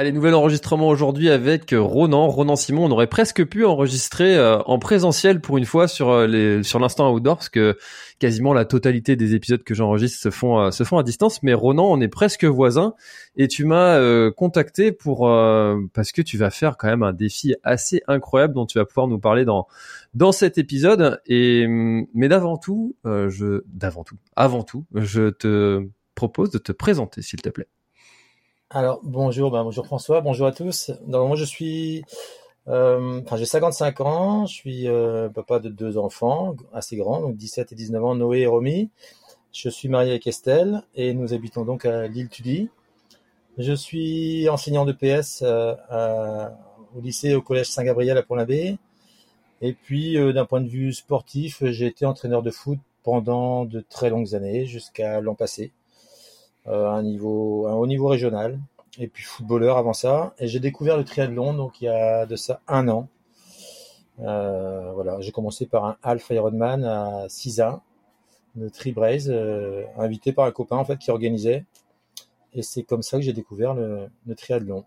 Allez, nouvel enregistrement aujourd'hui avec Ronan. Ronan Simon, on aurait presque pu enregistrer euh, en présentiel pour une fois sur euh, sur l'instant outdoor parce que quasiment la totalité des épisodes que j'enregistre se font euh, se font à distance. Mais Ronan, on est presque voisins et tu m'as contacté pour parce que tu vas faire quand même un défi assez incroyable dont tu vas pouvoir nous parler dans dans cet épisode. Et mais d'avant tout, d'avant tout, avant tout, je te propose de te présenter s'il te plaît. Alors bonjour, ben, bonjour François, bonjour à tous. Donc, moi je suis, euh, enfin j'ai 55 ans, je suis euh, papa de deux enfants assez grands, donc 17 et 19 ans, Noé et Romy. Je suis marié avec Estelle et nous habitons donc à l'île Tudy. Je suis enseignant de PS euh, au lycée au collège Saint-Gabriel à Pont-l'Abbé. Et puis d'un point de vue sportif, j'ai été entraîneur de foot pendant de très longues années, jusqu'à l'an passé. Euh, un niveau, un haut niveau régional, et puis footballeur avant ça. Et j'ai découvert le triathlon donc il y a de ça un an. Euh, voilà, j'ai commencé par un half Ironman à 6 ans, de Tribraise, euh, invité par un copain en fait qui organisait. Et c'est comme ça que j'ai découvert le, le triathlon.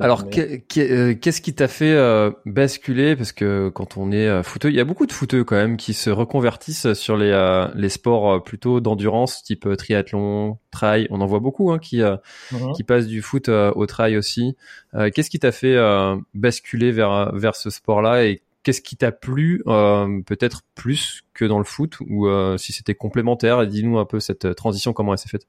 Alors, euh, qu'est-ce qui t'a fait euh, basculer? Parce que quand on est euh, footeux, il y a beaucoup de footeux quand même qui se reconvertissent sur les, les sports plutôt d'endurance, type triathlon, trail. On en voit beaucoup hein, qui, mhm. qui passent du foot au trail aussi. qu'est-ce qui t'a fait basculer vers, vers ce sport-là? Et qu'est-ce qui t'a plu peut-être plus que dans le foot? Ou si c'était complémentaire Dis-nous un peu cette transition, comment elle s'est faite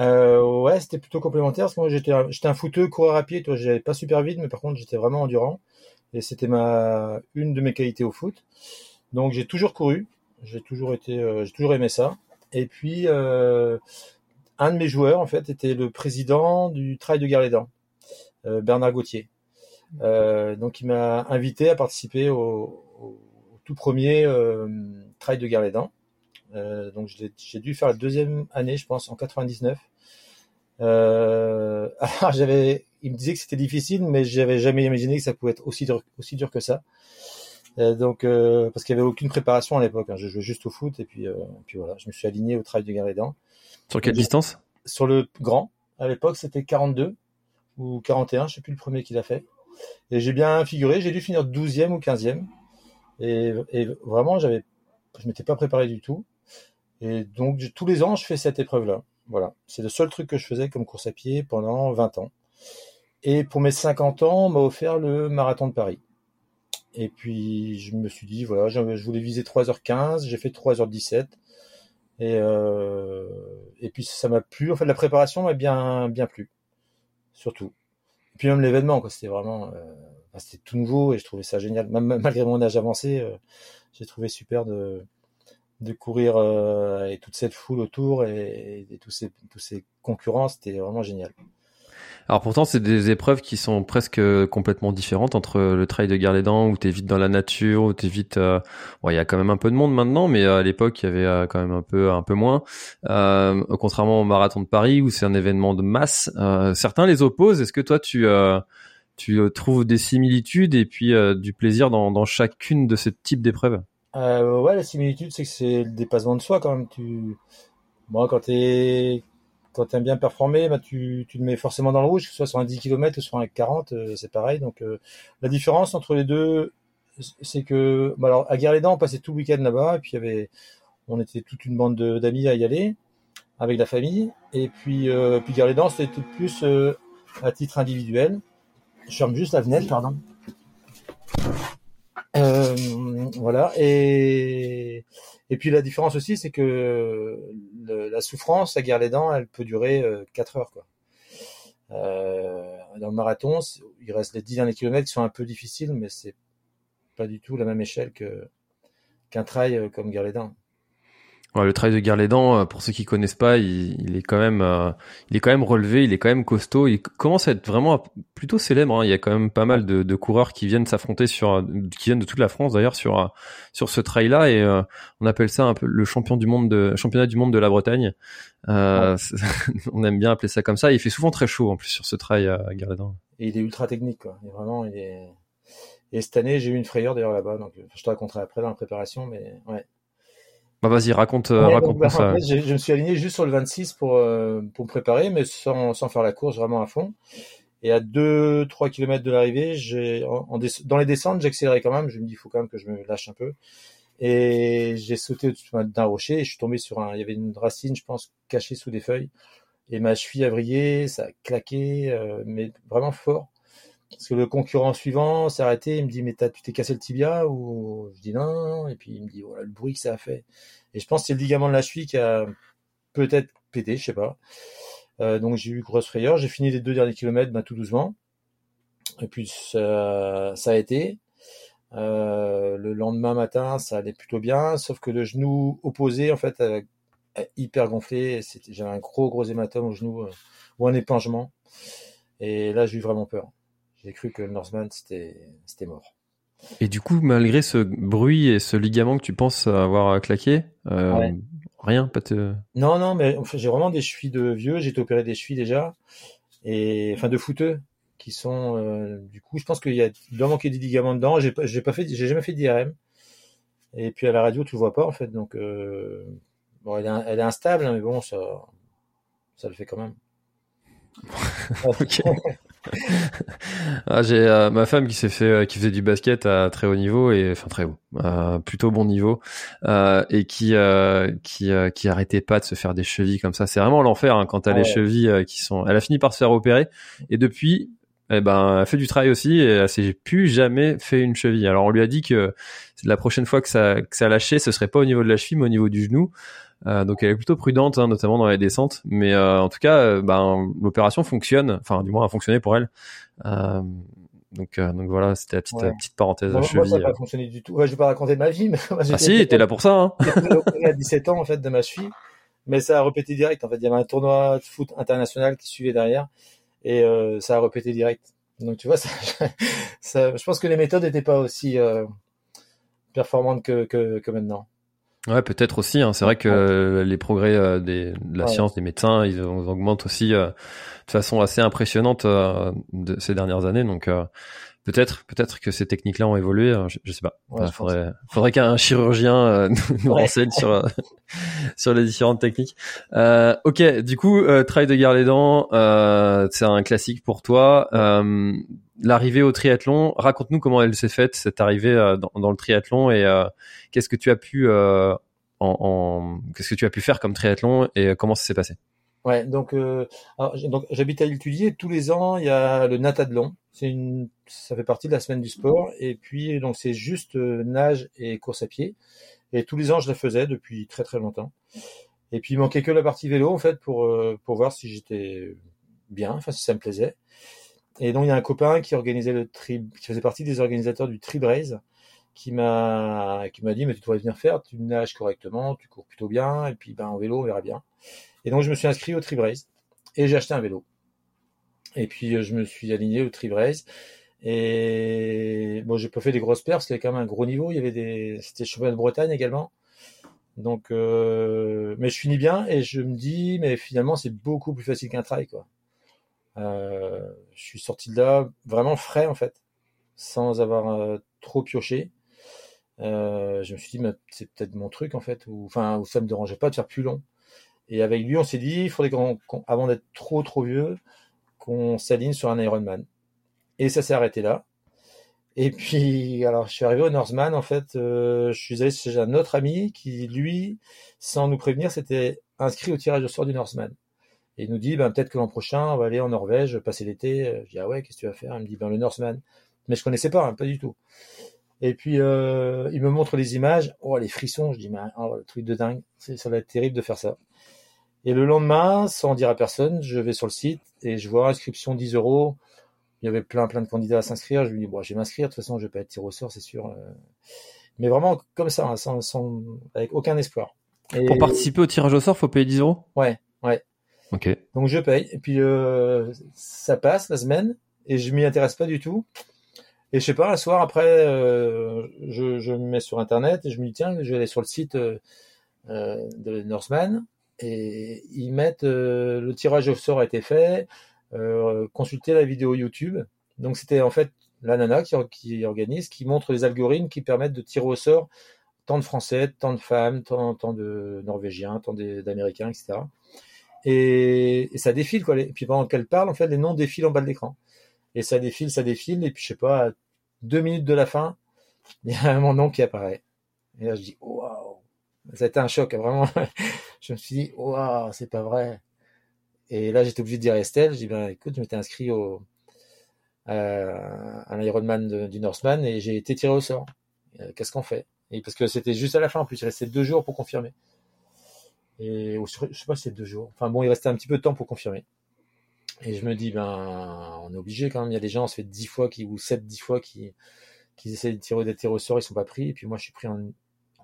euh, ouais, c'était plutôt complémentaire parce que moi j'étais j'étais un footeux coureur à pied, toi j'allais pas super vite, mais par contre j'étais vraiment endurant et c'était ma une de mes qualités au foot. Donc j'ai toujours couru, j'ai toujours été, euh, j'ai toujours aimé ça. Et puis euh, un de mes joueurs en fait était le président du Trail de Garlédan, euh, Bernard Gauthier. Donc il m'a invité à participer au, au tout premier Trail de Garlédan. Euh, donc j'ai dû faire la deuxième année, je pense, en 99. Euh, alors j'avais, il me disait que c'était difficile, mais j'avais jamais imaginé que ça pouvait être aussi dur, aussi dur que ça. Euh, donc euh, parce qu'il y avait aucune préparation à l'époque. Hein. Je jouais juste au foot et puis, puis voilà, je me suis aligné au travail de Garédan. Sur quelle distance? Sur le grand. À l'époque, c'était 42 ou 41, je sais plus le premier qu'il a fait. Et j'ai bien figuré, j'ai dû finir 12e ou 15e. Et, et vraiment, j'avais, je m'étais pas préparé du tout. Et donc, tous les ans, je fais cette épreuve-là. Voilà. C'est le seul truc que je faisais comme course à pied pendant 20 ans. Et pour mes 50 ans, on m'a offert le marathon de Paris. Et puis, je me suis dit, voilà, je voulais viser 3h15, j'ai fait 3h17. Et, euh, et puis, ça m'a plu. En fait, la préparation m'a bien, bien plu. Surtout. Et puis, même l'événement, quoi. C'était vraiment, euh, c'était tout nouveau et je trouvais ça génial. Malgré mon âge avancé, euh, j'ai trouvé super de, de courir euh, et toute cette foule autour et, tous ces tous ces concurrents, c'était vraiment génial. Alors pourtant, c'est des épreuves qui sont presque complètement différentes entre le trail de Garlédan où t'es vite dans la nature, où t'es vite. Euh... Bon, il y a quand même un peu de monde maintenant, mais à l'époque, il y avait euh, quand même un peu un peu moins. Euh, contrairement au marathon de Paris où c'est un événement de masse, euh, certains les opposent. Est-ce que toi, tu trouves des similitudes et puis du plaisir dans chacune de ces types d'épreuves? Euh, ouais, la similitude, c'est que c'est le dépassement de soi quand même. Tu, moi, quand t'es, quand t'aimes bien performer, bah, tu, tu te mets forcément dans le rouge, que ce soit sur un 10 km ou sur un 40, euh, c'est pareil. Donc, euh, la différence entre les deux, c'est que, bah, alors, à Guerre-les-Dents, on passait tout le week-end là-bas, et puis y avait, on était toute une bande d'amis à y aller, avec la famille. Et puis, euh, puis Guerre-les-Dents, c'était plus à titre individuel. Je ferme juste la fenêtre, pardon. Euh, voilà. Et, Et puis la différence aussi, c'est que la souffrance à guerre les dents, elle peut durer 4 heures. Quoi. Euh, dans le marathon, il reste les 10 derniers kilomètres qui sont un peu difficiles, mais c'est pas du tout la même échelle qu'un trail comme guerre les dents le trail de Guerre-les-Dents, euh, pour ceux qui connaissent pas, il, est quand même, euh, il est quand même relevé, il est quand même costaud. Il commence à être vraiment plutôt célèbre. Hein. Il y a quand même pas mal de, coureurs qui viennent s'affronter sur, qui viennent de toute la France d'ailleurs sur euh, sur ce trail-là et on appelle ça un peu le champion du monde de championnat du monde de la Bretagne. on aime bien appeler ça comme ça. Il fait souvent très chaud en plus sur ce trail à Guerre-les-Dents. Et il est ultra technique quoi. vraiment, il est. Et cette année, j'ai eu une frayeur d'ailleurs là-bas, donc je te raconterai après dans la préparation, mais ouais. Bah vas-y, raconte, euh, raconte bah, ça. je, me suis aligné juste sur le 26 pour, euh, pour me préparer, mais sans, sans faire la course vraiment à fond. Et à 2-3 km de l'arrivée, j'ai en, dans les descentes, j'accélérais quand même. Je me dis, il faut quand même que je me lâche un peu. Et j'ai sauté au-dessus d'un rocher et je suis tombé sur un. Il y avait une racine, je pense, cachée sous des feuilles. Et ma cheville a brillé, ça a claqué, euh, mais vraiment fort. Parce que le concurrent suivant s'est arrêté, il me dit mais tu t'es cassé le tibia ou je dis non, et puis il me dit voilà le bruit que ça a fait. Et je pense que c'est le ligament de la cheville qui a peut-être pété, je sais pas. Euh, donc j'ai eu grosse frayeur. J'ai fini les deux derniers kilomètres ben, tout doucement. Et puis ça, a été. Euh, le lendemain matin, ça allait plutôt bien, sauf que le genou opposé en fait a, hyper gonflé. J'avais un gros gros hématome au genou euh, ou un épingement. Et là j'ai eu vraiment peur j'ai cru que Northman c'était mort. Et du coup, malgré ce bruit et ce ligament que tu penses avoir claqué, euh, rien, pas te... Non, non, mais j'ai vraiment des chevilles de vieux. J'ai été opéré des chevilles déjà, et enfin de fouteux qui sont. Euh, du coup, je pense qu'il y a il doit manquer des ligaments dedans. J'ai pas, fait, j'ai jamais fait d'IRM. Et puis à la radio, tu le vois pas en fait. Donc euh, bon, elle est, elle est instable, hein, mais bon, ça, ça le fait quand même. ok. ah, j'ai euh, ma femme qui s'est fait, euh, qui faisait du basket à très haut niveau et enfin très haut, euh, plutôt bon niveau, et qui qui qui arrêtait pas de se faire des chevilles comme ça. C'est vraiment l'enfer hein, quand t'as les chevilles qui sont. Elle a fini par se faire opérer et depuis, eh ben, elle fait du travail aussi et elle s'est plus jamais fait une cheville. Alors on lui a dit que la prochaine fois que ça que ça lâchait, ce serait pas au niveau de la cheville, mais au niveau du genou. Euh, donc elle est plutôt prudente, hein, notamment dans les descentes. Mais euh, en tout cas, euh, ben, l'opération fonctionne. Enfin, du moins, a fonctionné pour elle. donc, donc voilà, c'était la petite, petite parenthèse. Moi, moi, ça n'a pas fonctionné du tout. Ouais, je vais pas raconter ma vie, mais ah si, t'es là pour ça. Hein. à 17 ans en fait de ma cheville, mais ça a répété direct. En fait, il y avait un tournoi de foot international qui suivait derrière, et ça a répété direct. Donc tu vois, ça, ça, je pense que les méthodes n'étaient pas aussi performantes que, que, que maintenant. Ouais, peut-être aussi. Hein. C'est vrai que les progrès euh, des, de la science, des médecins, ils, augmentent aussi euh, de façon assez impressionnante euh, de ces dernières années. Donc peut-être, peut-être que ces techniques-là ont évolué. Je, je sais pas. Il faudrait, faudrait qu'un chirurgien nous, renseigne sur sur les différentes techniques. ok, du coup, trail de garde les dents, c'est un classique pour toi. L'arrivée au triathlon, raconte-nous comment elle s'est faite cette arrivée dans, dans, le triathlon et qu'est-ce que tu as pu en, qu'est-ce que tu as pu faire comme triathlon et comment ça s'est passé? Ouais, donc, euh, donc j'habite à. Tous les ans, il y a le Natadlon. C'est une, ça fait partie de la semaine du sport. Et puis, donc, c'est juste euh, nage et course à pied. Et tous les ans, je la faisais depuis très très longtemps. Et puis, il manquait que la partie vélo en fait pour euh, voir si j'étais bien, enfin si ça me plaisait. Et donc, il y a un copain qui organisait le tri, qui faisait partie des organisateurs du Tri Braze qui m'a qui m'a dit mais tu devrais venir faire, tu nages correctement, tu cours plutôt bien et puis ben en vélo on verra bien. Et donc je me suis inscrit au Tribrace et j'ai acheté un vélo. Et puis je me suis aligné au Tribrace et bon j'ai pas fait des grosses pertes, c'était quand même un gros niveau, il y avait des c'était championnat de Bretagne également. Donc euh, mais je finis bien et je me dis mais finalement c'est beaucoup plus facile qu'un trail quoi. Euh, je suis sorti de là vraiment frais en fait, sans avoir euh, trop pioché. Euh, je me suis dit, c'est peut-être mon truc en fait, ou enfin, ça me dérangeait pas de faire plus long. Et avec lui, on s'est dit, il faudrait avant d'être trop trop vieux, qu'on s'aligne sur un Ironman. Et ça s'est arrêté là. Et puis, alors, je suis arrivé au Northman, en fait, euh, je suis allé chez un autre ami qui, lui, sans nous prévenir, s'était inscrit au tirage au sort du Northman. Et il nous dit, ben, peut-être que l'an prochain, on va aller en Norvège, passer l'été. Je dis, ah ouais, qu'est-ce que tu vas faire? Il me dit, ben, le Northman. Mais je connaissais pas, hein, pas du tout. Et puis euh, il me montre les images. Oh les frissons, je dis mais oh, le truc de dingue, ça va être terrible de faire ça. Et le lendemain, sans dire à personne, je vais sur le site et je vois inscription 10 euros. Il y avait plein plein de candidats à s'inscrire. Je lui dis bon, je vais m'inscrire. De toute façon, je vais pas être tiré au sort, c'est sûr. Mais vraiment comme ça, hein, sans, sans, avec aucun espoir. Et... Pour participer au tirage au sort, faut payer 10 euros? Ouais, ouais. Ok. Donc je paye et puis euh, ça passe la semaine et je m'y intéresse pas du tout. Et je sais pas, un soir après, euh, je, me mets sur internet et je me dis tiens, je vais aller sur le site euh, de Norseman et ils mettent le tirage au sort a été fait, consulter la vidéo YouTube. Donc c'était en fait la nana qui, organise, qui montre les algorithmes qui permettent de tirer au sort tant de Français, tant de femmes, tant, tant de Norvégiens, tant d'Américains, etc. Et, et, ça défile quoi. Et puis pendant qu'elle parle, en fait, les noms défilent en bas de l'écran. Et ça défile, ça défile, et puis je sais pas, deux minutes de la fin, il y a mon nom qui apparaît. Et là je dis waouh, ça a été un choc, vraiment. je me suis dit waouh, c'est pas vrai. Et là j'étais obligé de dire à Estelle, je dis ben écoute, je m'étais inscrit au euh, à l'Ironman du Northman et j'ai été tiré au sort. Euh, qu'est-ce qu'on fait? Et parce que c'était juste à la fin, en plus il restait deux jours pour confirmer. Et je sais pas si c'est deux jours. Enfin bon, il restait un petit peu de temps pour confirmer. Et je me dis, ben, on est obligé quand même. Il y a des gens, on se fait dix fois qui, ou sept, dix fois qui, qui essaient de tirer des tirs au sort, ils sont pas pris. Et puis moi, je suis pris en,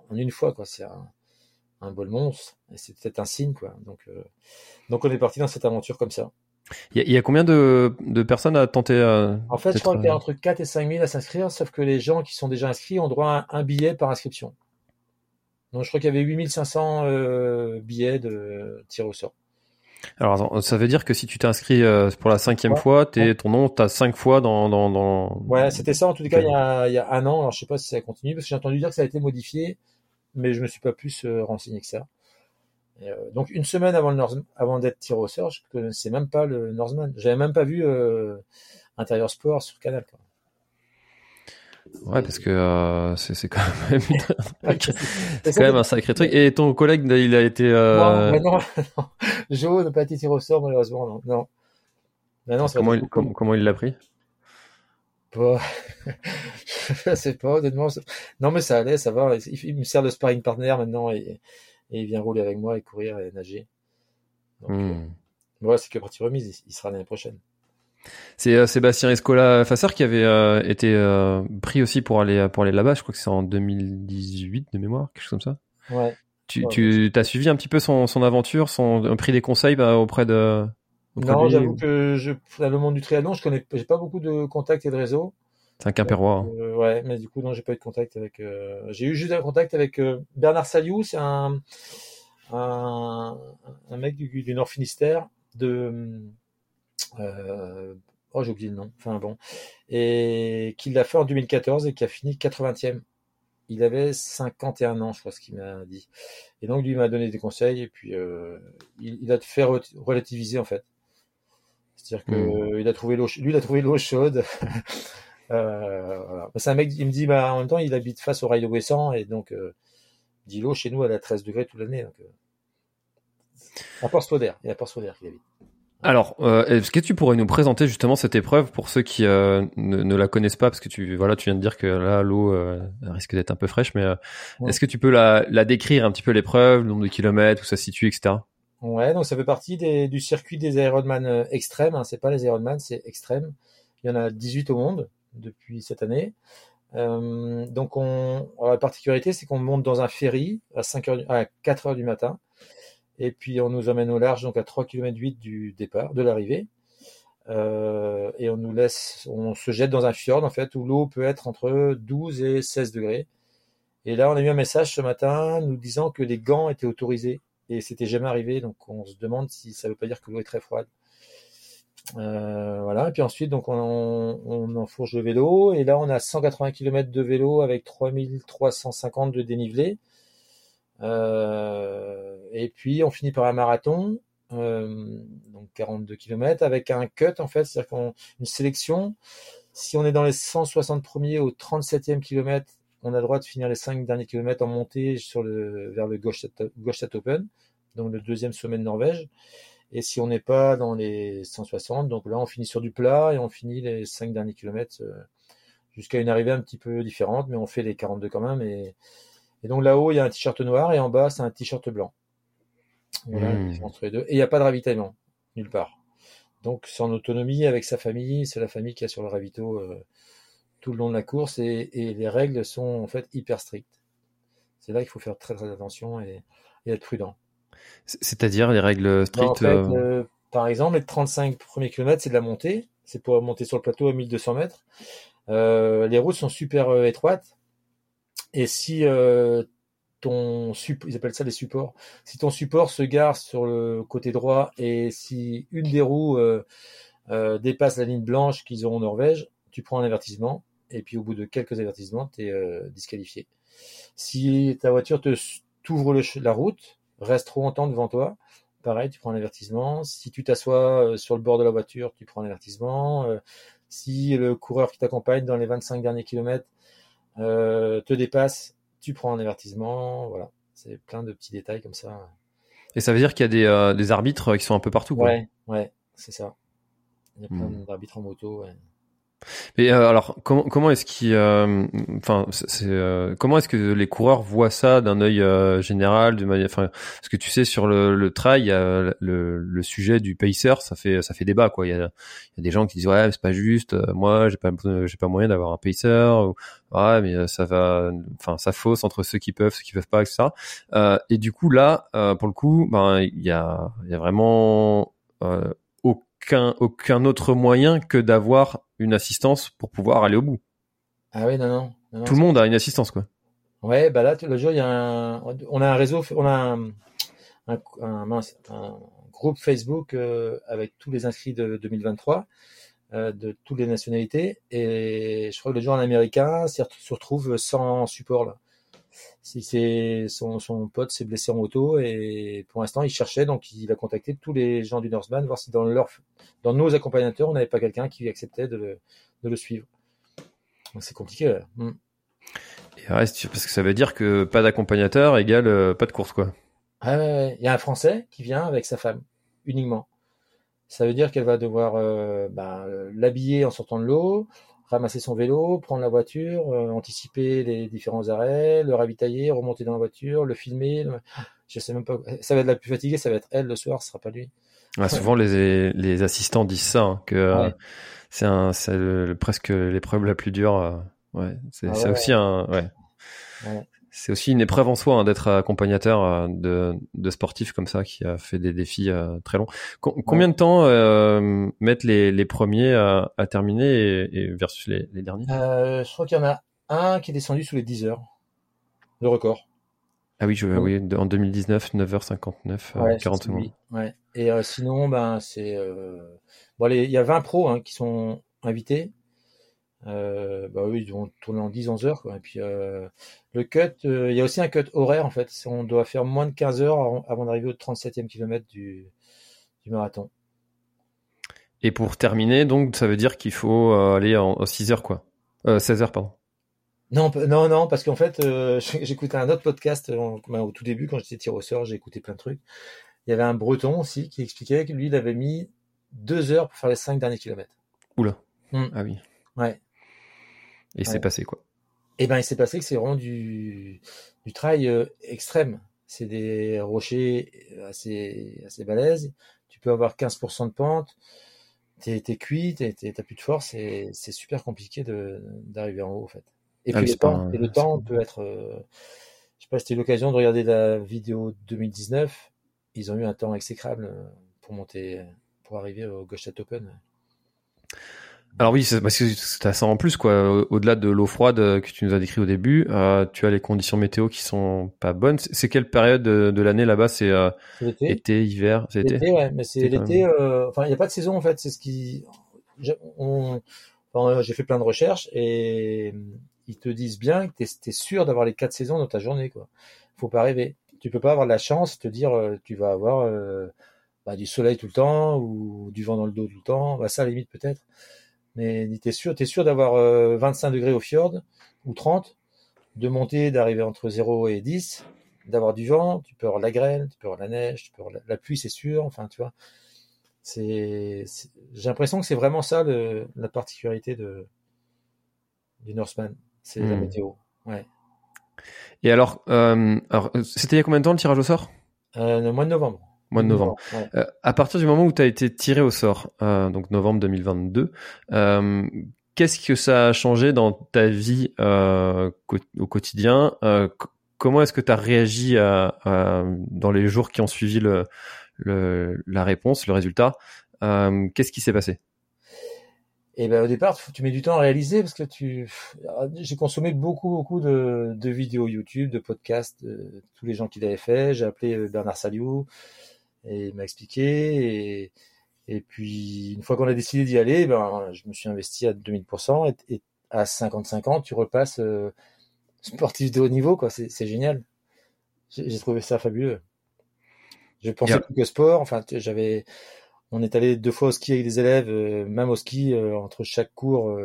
en une fois, quoi. C'est un, un bol monstre. Et c'est peut-être un signe, quoi. Donc, euh, donc on est parti dans cette aventure comme ça. Il y, y, a combien de, de personnes à tenter euh, En fait, je crois qu'il y a entre 4 et 5 000 à s'inscrire, sauf que les gens qui sont déjà inscrits ont droit à un billet par inscription. Donc je crois qu'il y avait 8500 euh, billets de tir au sort. Alors ça veut dire que si tu t'inscris euh, pour la cinquième fois, es, ton nom, t'as cinq fois dans, dans, dans... Ouais, c'était ça en tout cas il y, a, il y a un an. Alors je sais pas si ça continue parce que j'ai entendu dire que ça a été modifié, mais je me suis pas plus euh, renseigné que ça. Et, euh, donc une semaine avant le North, avant d'être tiré au sort, je connaissais même pas le Northman. J'avais même pas vu euh, Intérieur Sport sur Canal. Quoi. Ouais, parce que euh, c'est quand même c'est quand même un sacré truc. Et ton collègue, il a été. Euh... Non, non, non. Joe n'a pas été tiré au sort malheureusement. Non. non. Non comment, il, comment, comment il l'a pris? Bah, je sais pas honnêtement. Non, mais ça allait, ça va. Il, me sert de sparring partner maintenant et, et, il vient rouler avec moi et courir et nager. Donc, hmm. euh, ouais, c'est que partie remise. Il, il sera l'année prochaine. C'est euh, Sébastien Escola Fasseur qui avait euh, été euh, pris aussi pour aller pour aller là-bas. Je crois que c'est en 2018 de mémoire, quelque chose comme ça. Ouais. Tu, tu as suivi un petit peu son, son aventure, son pris des conseils bah, auprès de. non, j'avoue que je, dans le monde du triathlon, je connais, j'ai pas beaucoup de contacts et de réseaux. C'est un Quimpérois. Euh, ouais, mais du coup, non, j'ai pas eu de contact avec. j'ai eu juste un contact avec Bernard Saliou, c'est un, un, un mec du, du Nord Finistère de oh, j'ai oublié le nom. Enfin bon. Et qu'il l'a fait en 2014 et qui a fini 80e. Il avait 51 ans, je crois, ce qu'il m'a dit. Et donc, lui m'a donné des conseils et puis euh, il, il, a fait relativiser en fait. C'est-à-dire que mmh. il a trouvé l'eau, lui, il a trouvé l'eau chaude. euh, voilà. C'est un mec, il me dit, bah, en même temps, il habite face au rail de Ouessant et donc, euh, dit l'eau chez nous, elle a 13 degrés toute l'année. Donc, euh, à Port-Stauder, il y a Port-Stauder qui habite. Alors, euh, est-ce que tu pourrais nous présenter justement cette épreuve pour ceux qui euh, ne, ne, la connaissent pas, parce que tu voilà, tu viens de dire que là l'eau euh, risque d'être un peu fraîche, mais ouais. est-ce que tu peux la, la, décrire un petit peu l'épreuve, le nombre de kilomètres, où ça se situe, etc. Ouais, donc ça fait partie des, du circuit des Ironman extrêmes. Hein, c'est pas les Ironman, c'est extrême. Il y en a 18 au monde depuis cette année. Donc on, la particularité, c'est qu'on monte dans un ferry à 5 heures, à 4 heures du matin et puis on nous emmène au large, donc à 3 km 8 du départ, de l'arrivée. Euh, et on nous laisse, on se jette dans un fjord en fait où l'eau peut être entre 12 et 16 degrés. Et là, on a eu un message ce matin nous disant que les gants étaient autorisés et c'était jamais arrivé. Donc on se demande si ça veut pas dire que l'eau est très froide. Euh, voilà. Et puis ensuite, donc on, on enfourche le vélo et là on a 180 km de vélo avec 3350 de dénivelé. Euh, et puis on finit par un marathon, euh, donc 42 km, avec un cut en fait, c'est-à-dire qu'on une sélection. Si on est dans les 160 premiers au 37e kilomètre, on a le droit de finir les 5 derniers kilomètres en montée sur le, vers le Gauche Open, donc le deuxième sommet de Norvège. Et si on n'est pas dans les 160, donc là on finit sur du plat et on finit les 5 derniers kilomètres euh, jusqu'à une arrivée un petit peu différente, mais on fait les 42 quand même. Et, et donc là-haut, il y a un t-shirt noir et en bas, c'est un t-shirt blanc. Voilà Mmh. différence entre les deux. Et il n'y a pas de ravitaillement, nulle part. Donc c'est en autonomie avec sa famille, c'est la famille qui a sur le ravito euh, tout le long de la course et, et les règles sont en fait hyper strictes. C'est là qu'il faut faire très très attention et, et être prudent. C'est-à-dire les règles Non, strictes. en fait, euh, euh, par exemple, les 35 premiers kilomètres, c'est de la montée. C'est pour monter sur le plateau à 1200 mètres. Euh, les routes sont super étroites. Et si euh, ton support, ils appellent ça les supports, si ton support se gare sur le côté droit et si une des roues euh, euh, dépasse la ligne blanche qu'ils ont en Norvège, tu prends un avertissement. Et puis au bout de quelques avertissements, tu es euh, disqualifié. Si ta voiture te t'ouvre la route, reste trop longtemps devant toi, pareil, tu prends un avertissement. Si tu t'assois euh, sur le bord de la voiture, tu prends un avertissement. Si le coureur qui t'accompagne dans les 25 derniers kilomètres euh, te dépasse, tu prends un avertissement. Voilà, c'est plein de petits détails comme ça. Et ça veut dire qu'il y a des, euh, des arbitres qui sont un peu partout. Quoi. Ouais, ouais, c'est ça. Il y a plein Hmm. d'arbitres en moto. Ouais. Et euh, alors, comment, comment est-ce qu'il, euh, enfin, c'est, euh, comment est-ce que les coureurs voient ça d'un œil euh, général, de manière, enfin, parce que tu sais sur le, le trail, le, le sujet du pacer, ça fait, ça fait débat quoi. Il y a, y a des gens qui disent ouais, mais c'est pas juste. euh, moi, j'ai pas, j'ai pas moyen d'avoir un pacer. Ou, ouais, mais euh, ça va, enfin, ça fausse entre ceux qui peuvent, ceux qui peuvent pas, etc. Et du coup là, pour le coup, ben, il y a, il y a vraiment aucun, aucun autre moyen que d'avoir une assistance pour pouvoir aller au bout. Ah oui, non, non. Tout le monde a une assistance, quoi. Ouais, bah là, le jour, il y a un, on a un réseau, on a un, un, un, mince, un groupe Facebook euh, avec tous les inscrits de 2023 euh, de toutes les nationalités. Et je crois que le jour, un Américain se retrouve sans support là. Si c'est son, son pote s'est blessé en moto et pour l'instant il cherchait donc il a contacté tous les gens du Northman voir si dans leur dans nos accompagnateurs on n'avait pas quelqu'un qui acceptait de le, de le suivre. Donc c'est compliqué. Là. Mm. Et reste, parce que ça veut dire que pas d'accompagnateur égale euh, pas de course, quoi. Ah ouais, ouais. Il y a un Français qui vient avec sa femme, uniquement. Ça veut dire qu'elle va devoir euh, bah, l'habiller en sortant de l'eau, ramasser son vélo, prendre la voiture, euh, anticiper les différents arrêts, le ravitailler, remonter dans la voiture, le filmer. le- Je sais même pas. Ça va être la plus fatiguée, ça va être elle le soir, ce sera pas lui. Ouais, souvent les, les assistants disent ça, hein, que euh, c'est un, c'est le- le- presque l'épreuve la plus dure. euh, ouais, c'est Ah c'est aussi un, ouais. C'est aussi une épreuve en soi hein, d'être accompagnateur euh, de, de sportifs comme ça qui a fait des défis euh, très longs. Com- combien de temps euh, mettent les, les premiers à, à terminer et, et versus les, les derniers? Euh, je crois qu'il y en a un qui est descendu sous les 10 heures. Le record. Ah oui, je, en 2019, 9h59, euh, Ouais, 40 c'est lui. secondes. Ouais. Et sinon, ben, c'est. Bon, il y a 20 pros hein, qui sont invités. Euh, bah oui, ils vont tourner en 10-11 heures. Quoi. Et puis, euh, le cut, euh, il y a aussi un cut horaire en fait. On doit faire moins de 15 heures avant, d'arriver au 37e kilomètre du, du marathon. Et pour terminer, donc, ça veut dire qu'il faut aller en, en 6 heures, quoi. Euh, 16 heures, pardon. Non, non, non, parce qu'en fait, j'écoutais un autre podcast ben, au tout début quand j'étais tiré au sort, j'ai écouté plein de trucs. Il y avait un Breton aussi qui expliquait que lui, il avait mis deux heures pour faire les cinq derniers kilomètres. Oula. Hmm. Ah oui. Ouais. Et c'est passé, quoi. Et ben, il s'est passé que c'est vraiment du, du trail euh, extrême. C'est des rochers assez, assez balèzes. Tu peux avoir 15% de pente. T'es, t'es cuit, t'as plus de force et c'est super compliqué d'arriver en haut, en fait. Et Ah puis le temps, un- et le c'est temps pas- peut être, euh, je sais pas eu l'occasion de regarder la vidéo 2019. Ils ont eu un temps exécrable euh, pour monter, pour arriver au Gostat Open. Alors oui, c'est parce que t'as ça en plus, quoi. Au- Au-delà de l'eau froide euh, que tu nous as décrit au début, euh, tu as les conditions météo qui sont pas bonnes. C'est quelle période de, de l'année là-bas? C'est euh, été, hiver, c'est été? L'été, ouais, mais c'est L'été, euh, Enfin, il n'y a pas de saison en fait. C'est ce qui. j'ai- on- enfin, J'ai fait plein de recherches et ils te disent bien que tu es, sûr d'avoir les quatre saisons dans ta journée. Quoi. Faut pas rêver. Tu peux pas avoir de la chance de te dire tu vas avoir bah, du soleil tout le temps ou du vent dans le dos tout le temps. Bah, ça, à la limite peut-être. Mais tu es sûr, t'es sûr d'avoir euh, 25 degrés au fjord ou 30, de monter, d'arriver entre 0 et 10, d'avoir du vent, tu peux avoir de la grêle, tu peux avoir de la neige, tu peux avoir la, la pluie, c'est sûr. Enfin, tu vois, c'est, j'ai l'impression que c'est vraiment ça le, la particularité de, du Northman. C'est la Hmm. météo. Ouais. Et alors, euh, alors c'était il y a combien de temps le tirage au sort? Euh, le mois de novembre. Mois de novembre. Ouais. Euh, à partir du moment où tu as été tiré au sort, euh, donc novembre 2022, euh, qu'est-ce que ça a changé dans ta vie au quotidien Comment est-ce que tu as réagi à, à- dans les jours qui ont suivi le, le, la réponse, le résultat Qu'est-ce qui s'est passé? Et ben au départ, tu mets du temps à réaliser parce que tu, j'ai consommé beaucoup beaucoup de, de vidéos YouTube, de podcasts, de tous les gens qui l'avaient fait. J'ai appelé Bernard Saliou et il m'a expliqué. Et, et puis une fois qu'on a décidé d'y aller, ben je me suis investi à 2000% et, et à 55 ans, tu repasses euh, sportif de haut niveau quoi. C'est génial. J'ai trouvé ça fabuleux. Je pensais Yeah. plus que sport. Enfin, j'avais on est allé deux fois au ski avec des élèves, euh, même au ski, euh, entre chaque cours,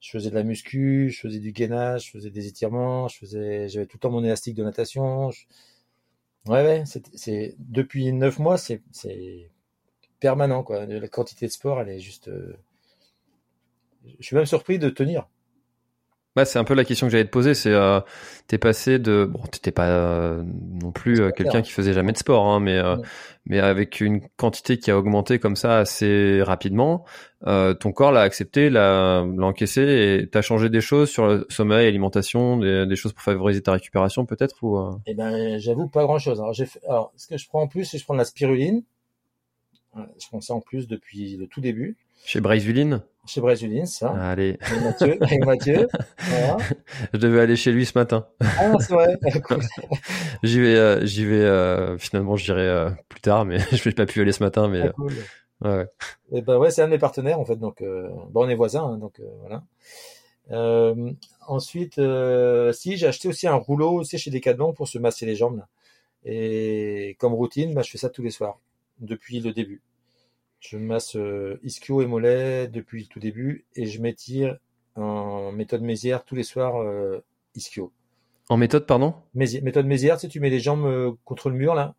je faisais de la muscu, je faisais du gainage, je faisais des étirements, je faisais, j'avais tout le temps mon élastique de natation. je- Ouais, ouais, c'est, depuis neuf mois, c'est, c'est permanent, quoi. La quantité de sport, elle est juste, euh, je suis même surpris de tenir. Bah, c'est un peu la question que j'allais te poser. C'est, euh, t'es passé de, bon, t'étais pas euh, non plus euh, quelqu'un qui faisait jamais de sport, hein, mais Ouais. mais avec une quantité qui a augmenté comme ça assez rapidement, ton corps l'a accepté, l'a, l'a encaissé, et t'as changé des choses sur le sommeil, alimentation, des, des choses pour favoriser ta récupération peut-être ou Eh ben, j'avoue pas grand chose. Alors, j'ai fait, alors, ce que je prends en plus, c'est je prends de la spiruline. Je prends ça en plus depuis le tout début. Chez Breizuline Chez Brésuline, ça. Allez, Avec Mathieu. Avec Mathieu. Voilà. je devais aller chez lui ce matin. Ah, c'est vrai. Cool. J'y vais, euh, j'y vais. euh, finalement, j'irai euh, plus tard, mais je n'ai pas pu aller ce matin. Mais Ah, euh, cool. ouais, ouais. Et ben ouais, c'est un de mes partenaires en fait, donc euh, bon, on est voisins, hein, donc euh, voilà. Euh, ensuite, euh, si j'ai acheté aussi un rouleau, tu sais, chez Decathlon pour se masser les jambes. Là. Et comme routine, bah, je fais ça tous les soirs depuis le début. Je masse euh, ischio et mollet depuis le tout début et je m'étire en méthode Mézières tous les soirs euh, ischio. En méthode, pardon? Mézi- méthode Mézières, tu sais, tu mets les jambes euh, contre le mur là.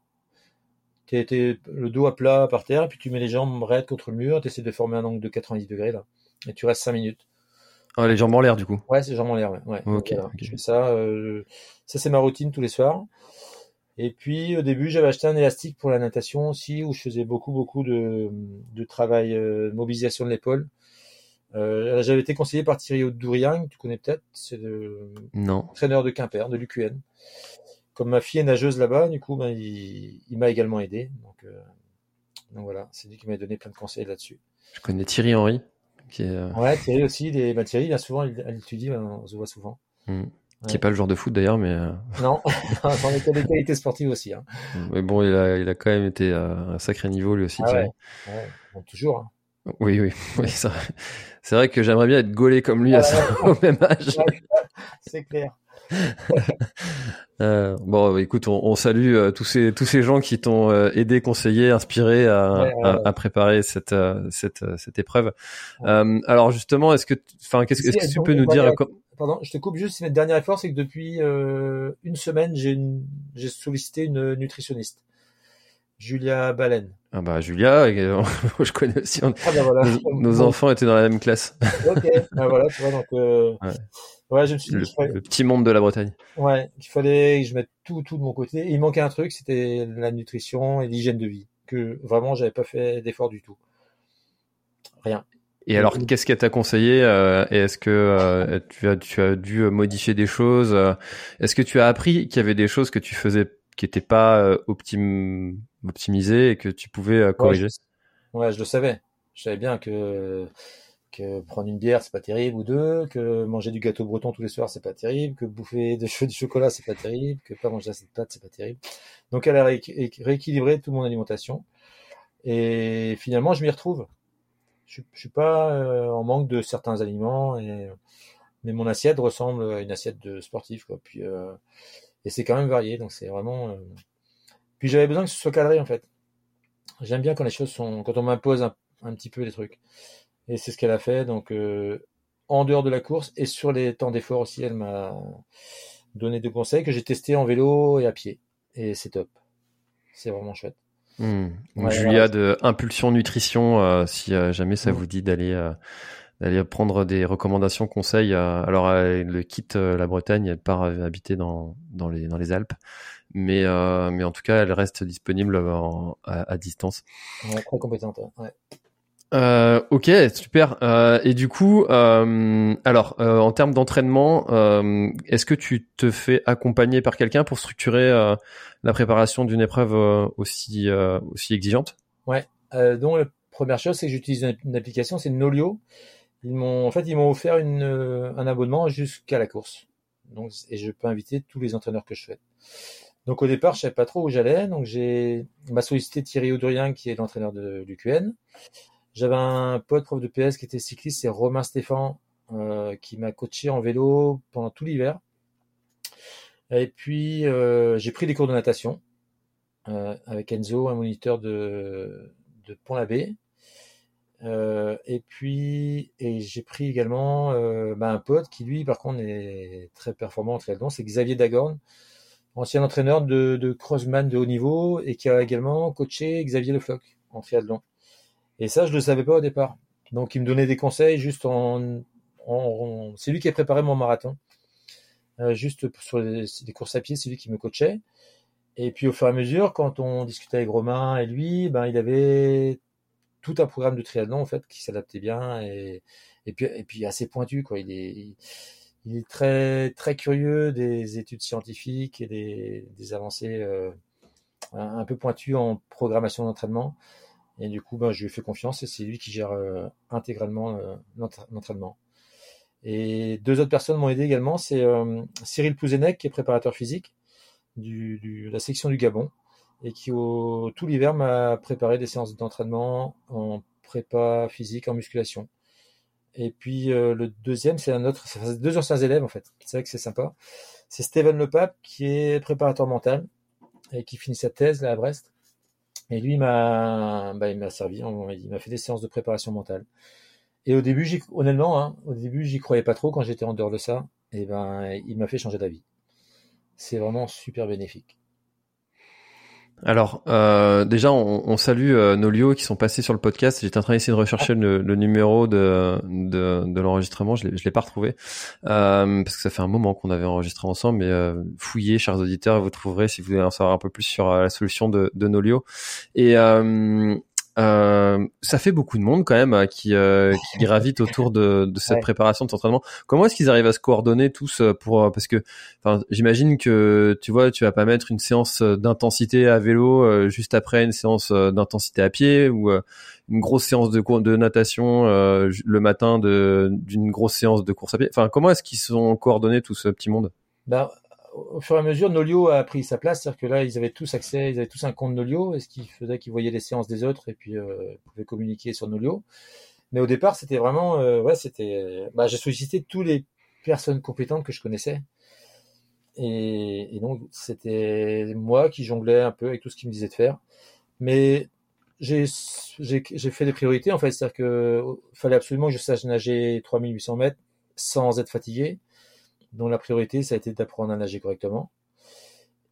T'es le dos à plat par terre, et puis tu mets les jambes raides contre le mur, tu essaies de former un angle de 90 degrés là. Et tu restes 5 minutes. Ah, Les jambes en l'air, du coup. Ouais, c'est jambes en l'air, ouais. ouais. Voilà. Je fais ça. ça, c'est ma routine tous les soirs. Et puis, au début, j'avais acheté un élastique pour la natation aussi, où je faisais beaucoup, beaucoup de, de travail, euh, de mobilisation de l'épaule. Euh, j'avais été conseillé par Thierry Douriang, tu connais peut-être, c'est le Non. entraîneur de Quimper, de l'UQN. Comme ma fille est nageuse là-bas, du coup, ben, il, il m'a également aidé. Donc, euh, donc voilà, c'est lui qui m'a donné plein de conseils là-dessus. Je connais Thierry Henry, qui est, euh, Ouais, Thierry aussi, il est, ben, Thierry, il a souvent, il, il étudie, ben, on se voit souvent. hmm, qui Ouais. est pas le joueur de foot d'ailleurs, mais euh, Non, c'en est des qualités sportives aussi. Hein. mais bon, il a, il a quand même été à un sacré niveau lui aussi. Ah ouais, ouais, bon, toujours. Hein. Oui, oui, oui. C'est vrai que j'aimerais bien être gaulé comme lui à ça, au même âge. Ouais, c'est clair. Euh, bon, bah, écoute, on, on salue euh, tous ces tous ces gens qui t'ont euh, aidé, conseillé, inspiré à, Ouais, à, préparer cette euh, cette cette épreuve. Euh, alors justement, est-ce que tu- enfin qu'est-ce Si, que tu peux nous dire Pardon, je te coupe juste. Le dernier effort, c'est que depuis une semaine, j'ai une- j'ai sollicité une nutritionniste, Julia Baleine. Ah bah Julia, je connais aussi. on- Ah bah voilà. nos, nos enfants étaient dans la même classe. Ok. Bah voilà, tu vois donc. Euh, Ouais. ouais. je me suis dit Le, petit monde de la Bretagne. ouais, qu'il fallait que je mette tout, tout de mon côté. Et il manquait un truc, c'était la nutrition et l'hygiène de vie, que vraiment j'avais pas fait d'effort du tout. Rien. Et alors, qu'est-ce qu'elle t'a conseillé euh, Et est-ce que euh, tu as tu as dû modifier des choses Est-ce que tu as appris qu'il y avait des choses que tu faisais qui n'étaient pas euh, optim- optimisées et que tu pouvais euh, corriger Ouais, je le savais. Je savais bien que que prendre une bière c'est pas terrible ou deux, que manger du gâteau breton tous les soirs c'est pas terrible, que bouffer de du chocolat c'est pas terrible, que pas manger assez de pâtes c'est pas terrible. Donc elle a rééqu- rééquilibré toute mon alimentation et finalement je m'y retrouve. Je, suis- je suis pas euh, en manque de certains aliments et mais mon assiette ressemble à une assiette de sportif quoi. Puis euh, et c'est quand même varié donc c'est vraiment. euh, Puis j'avais besoin que ce soit cadré en fait. J'aime bien quand les choses sont, quand on m'impose un, un petit peu les trucs. Et c'est ce qu'elle a fait. Donc, euh, en dehors de la course et sur les temps d'effort aussi, elle m'a donné des conseils que j'ai testés en vélo et à pied. Et c'est top. C'est vraiment chouette. Hmm. Donc, Ouais, Julia de Impulsion Nutrition, euh, si euh, jamais ça Mm. vous dit d'aller euh, d'aller prendre des recommandations, conseils. alors, elle quitte la Bretagne, elle part habiter dans, dans, les, dans les Alpes. Mais, mais en tout cas, elle reste disponible à, à, distance. Ouais, très compétente. Ouais. Euh, ok, super. Euh, et du coup, euh, alors euh, en termes d'entraînement, euh, est-ce que tu te fais accompagner par quelqu'un pour structurer la préparation d'une épreuve aussi aussi exigeante? Ouais. donc la première chose, c'est que j'utilise une, application, c'est Nolio. Ils m'ont, en fait, ils m'ont offert une, un abonnement jusqu'à la course. Donc, et je peux inviter tous les entraîneurs que je souhaite. Donc au départ, je savais pas trop où j'allais. Donc j'ai m'a sollicité Thierry Audrien, qui est l'entraîneur de l'UQN. J'avais un pote prof de PS qui était cycliste, c'est Romain Stéphane, euh, qui m'a coaché en vélo pendant tout l'hiver. Et puis euh, j'ai pris des cours de natation euh, avec Enzo, un moniteur de, Pont-l'Abbé. et puis et j'ai pris également bah, un pote qui lui par contre est très performant en triathlon, c'est Xavier Dagorn, ancien entraîneur de, de crossman de haut niveau et qui a également coaché Xavier Le Floch en triathlon. Et ça, je le savais pas au départ. Donc, il me donnait des conseils juste en, c'est lui qui a préparé mon marathon. Euh, juste sur les, courses à pied, c'est lui qui me coachait. Et puis, au fur et à mesure, quand on discutait avec Romain et lui, ben, il avait tout un programme de triathlon, en fait, qui s'adaptait bien et, et puis, et puis assez pointu, quoi. Il est, il est très, très curieux des études scientifiques et des, avancées, euh, un peu pointues en programmation d'entraînement. Et du coup, ben, je lui ai fait confiance et c'est lui qui gère euh, intégralement euh, l'entraînement. Et deux autres personnes m'ont aidé également. C'est Cyril Pouzenec, qui est préparateur physique du, de la section du Gabon et qui, tout l'hiver, m'a préparé des séances d'entraînement en prépa physique, en musculation. Et puis le deuxième, c'est un autre, c'est deux anciens élèves en fait. C'est vrai que c'est sympa. C'est Steven Lepape qui est préparateur mental et qui finit sa thèse là à Brest et lui, m'a, bah, il m'a servi, il m'a fait des séances de préparation mentale. Et au début, honnêtement, hein, au début, j'y croyais pas trop quand j'étais en dehors de ça. Et ben, il m'a fait changer d'avis. C'est vraiment super bénéfique. Alors, euh, déjà, on, salue euh, nos qui sont passés sur le podcast. J'étais en train d'essayer de rechercher le, numéro de, de, l'enregistrement. Je ne l'ai pas retrouvé euh, parce que ça fait un moment qu'on avait enregistré ensemble. Mais euh, fouillez, chers auditeurs, vous trouverez si vous voulez en savoir un peu plus sur la solution de, de Nolio. Euh, euh, ça fait beaucoup de monde quand même euh, qui, euh, qui gravite autour de, de cette préparation de entraînement. Comment est-ce qu'ils arrivent à se coordonner tous pour parce que j'imagine que tu vois tu vas pas mettre une séance d'intensité à vélo juste après une séance d'intensité à pied ou une grosse séance de de natation le matin de d'une grosse séance de course à pied. Enfin comment est-ce qu'ils sont coordonnés tout ce petit monde? Ben, au fur et à mesure, Nolio a pris sa place, c'est-à-dire que là, ils avaient tous accès, ils avaient tous un compte Nolio, et ce qui faisait qu'ils voyaient les séances des autres et puis euh, pouvaient communiquer sur Nolio. Mais au départ, c'était vraiment, euh, ouais, c'était, bah, j'ai sollicité toutes les personnes compétentes que je connaissais, et, donc c'était moi qui jonglais un peu avec tout ce qu'ils me disaient de faire. Mais j'ai j'ai fait des priorités en fait, c'est-à-dire que fallait absolument que je sache nager 3800 mètres sans être fatigué dont la priorité, ça a été d'apprendre à nager correctement.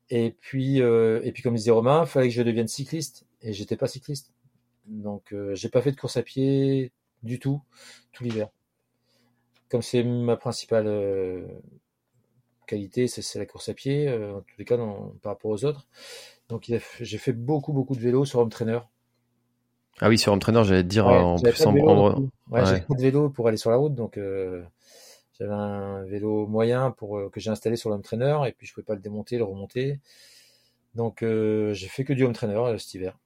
Et puis, euh, et puis comme disait Romain, il fallait que je devienne cycliste, et j'étais pas cycliste. Donc, euh, j'ai pas fait de course à pied du tout, tout l'hiver. Comme c'est ma principale euh, qualité, c'est la course à pied, en tous les cas par rapport aux autres. Donc, j'ai fait beaucoup, beaucoup de vélo sur home trainer. Ah oui, sur home trainer, j'allais te dire en plus en, ouais, j'ai pas de vélo pour aller sur la route, donc j'avais un vélo moyen pour euh, que j'ai installé sur l'home trainer et puis je pouvais pas le démonter, le remonter. Donc euh, j'ai fait que du home trainer euh, cet hiver.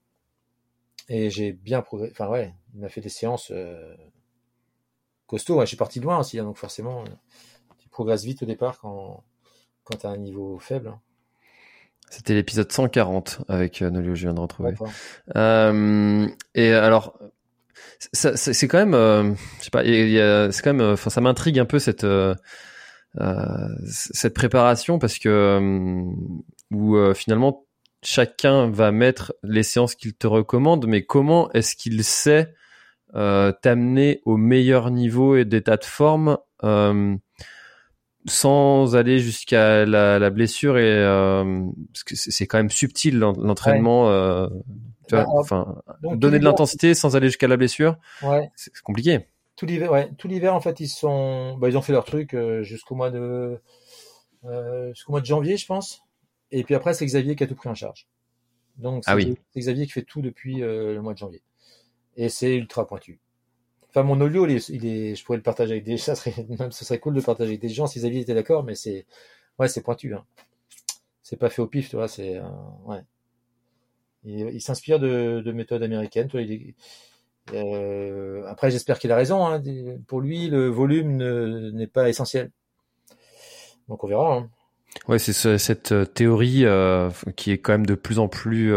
Et j'ai bien progressé. Enfin ouais, il m'a fait des séances euh, costauds. je suis parti de loin aussi, hein, donc forcément tu progresses vite au départ quand quand tu as un niveau faible. Hein. C'était l'épisode 140 avec Nolio, je viens de retrouver. Euh, et alors, c'est quand même, euh, je sais pas, c'est quand même, enfin, ça m'intrigue un peu cette euh, euh, cette préparation parce que où finalement chacun va mettre les séances qu'il te recommande, mais comment est-ce qu'il sait t'amener au meilleur niveau et d'état de forme sans aller jusqu'à la, la, blessure et parce que c'est quand même subtil l'entraînement bah, enfin, donner de l'intensité sans aller jusqu'à la blessure, ouais. c'est compliqué. tout l'hiver, ouais, tout l'hiver en fait ils sont, bah, ils ont fait leur truc jusqu'au mois de jusqu'au mois de janvier, je pense. Et puis après, c'est Xavier qui a tout pris en charge. Donc ah c'est Xavier qui fait tout depuis le mois de janvier. Et c'est ultra pointu. Enfin, mon olio, il est, il est, je pourrais le partager avec des, ça serait, même ce serait cool de le partager avec des gens si Xavier était d'accord, mais c'est, ouais, c'est pointu, hein. C'est pas fait au pif, tu vois, c'est, euh, ouais. Il, s'inspire de, de, méthodes américaines, toi, il euh, après, j'espère qu'il a raison, hein. Pour lui, le volume n'est pas essentiel. Donc, on verra, hein. Ouais, c'est cette euh, théorie euh, qui est quand même de plus en plus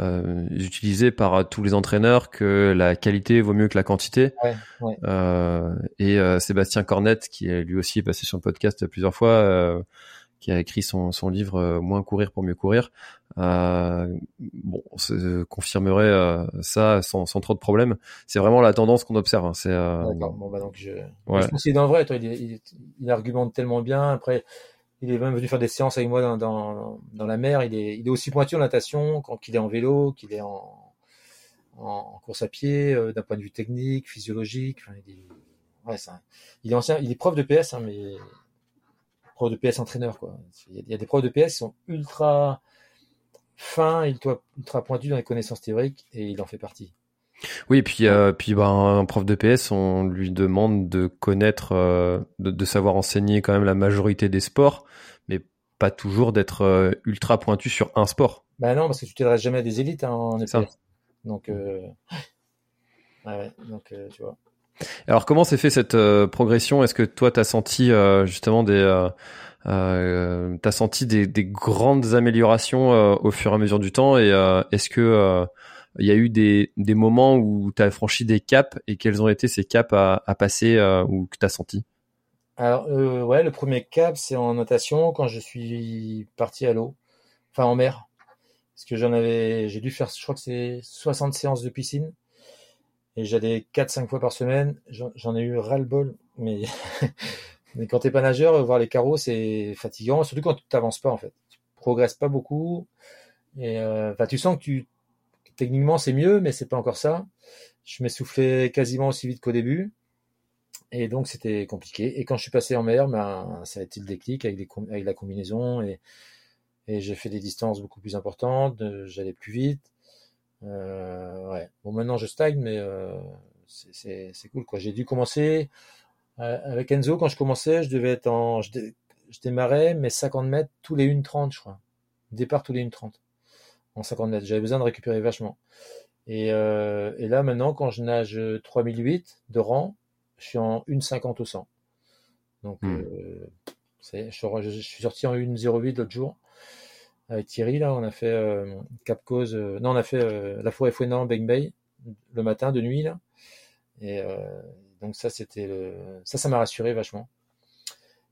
euh, euh, utilisé par euh, tous les entraîneurs que la qualité vaut mieux que la quantité. Ouais, ouais. Euh, et euh, Sébastien Cornette, qui est lui aussi passé sur le podcast plusieurs fois, euh, qui a écrit son, son livre Moins courir pour mieux courir, bon, confirmerait ça sans, sans, trop de problèmes. C'est vraiment la tendance qu'on observe. Hein. C'est. D'accord. Bon bah donc je. Ouais. Je pense qu'il est dans le vrai. Toi, il, il, il argumente tellement bien. Après il est même venu faire des séances avec moi dans, dans, dans la mer. Il est, il est aussi pointu en natation qu'il est en vélo, qu'il est en, en, course à pied, euh, d'un point de vue technique, physiologique. Il, est, ouais, il est ancien, il est prof de PS, hein, mais prof de PS entraîneur quoi. Il y a des profs de PS qui sont ultra fins, ultra pointus dans les connaissances théoriques et il en fait partie. Oui, puis euh, puis bah, un prof de PS, on lui demande de connaître, euh, de, savoir enseigner quand même la majorité des sports, mais pas toujours d'être euh, ultra pointu sur un sport. Bah non, parce que tu t'adresses jamais à des élites hein, en EPS. Donc, ouais, donc tu vois. Alors comment s'est fait cette progression? Est-ce que toi t'as senti justement des t'as senti des, des, grandes améliorations au fur et à mesure du temps? Et est-ce que il y a eu des, des moments où tu as franchi des caps et quels ont été ces caps à, passer euh, ou que tu as senti? Alors, euh, ouais, le premier cap, c'est en natation quand je suis parti à l'eau, enfin en mer. Parce que j'en avais, j'ai dû faire, je crois que c'est 60 séances de piscine. Et j'allais 4-5 fois par semaine. J'en ai eu ras-le-bol. Mais, mais quand t'es pas nageur, voir les carreaux, c'est fatigant. Surtout quand tu t'avances pas, en fait. Tu progresses pas beaucoup. Et, euh, tu sens que tu, techniquement c'est mieux, mais c'est pas encore ça. Je m'essoufflais quasiment aussi vite qu'au début. Et donc c'était compliqué. Et quand je suis passé en mer, ben, ça a été le déclic avec, la combinaison et, j'ai fait des distances beaucoup plus importantes, j'allais plus vite. Euh, ouais. Bon maintenant je stagne, mais euh, c'est cool quoi. J'ai dû commencer euh, avec Enzo quand je commençais, je devais être en, je, démarrais mes 50 mètres tous les 1,30 je crois. Départ tous les 1,30 en 50 mètres. J'avais besoin de récupérer vachement. Et, euh, et, là, maintenant, quand je nage 3008 de rang, je suis en 1,50 au 100. Donc, hmm. euh, je, je, suis sorti en 1,08 l'autre jour. Avec Thierry, là, on a fait euh, Cap Cause. Non, on a fait la forêt Fouenant, Bang Bay, le matin, de nuit, là. Et donc, ça, c'était le... Ça, ça m'a rassuré vachement.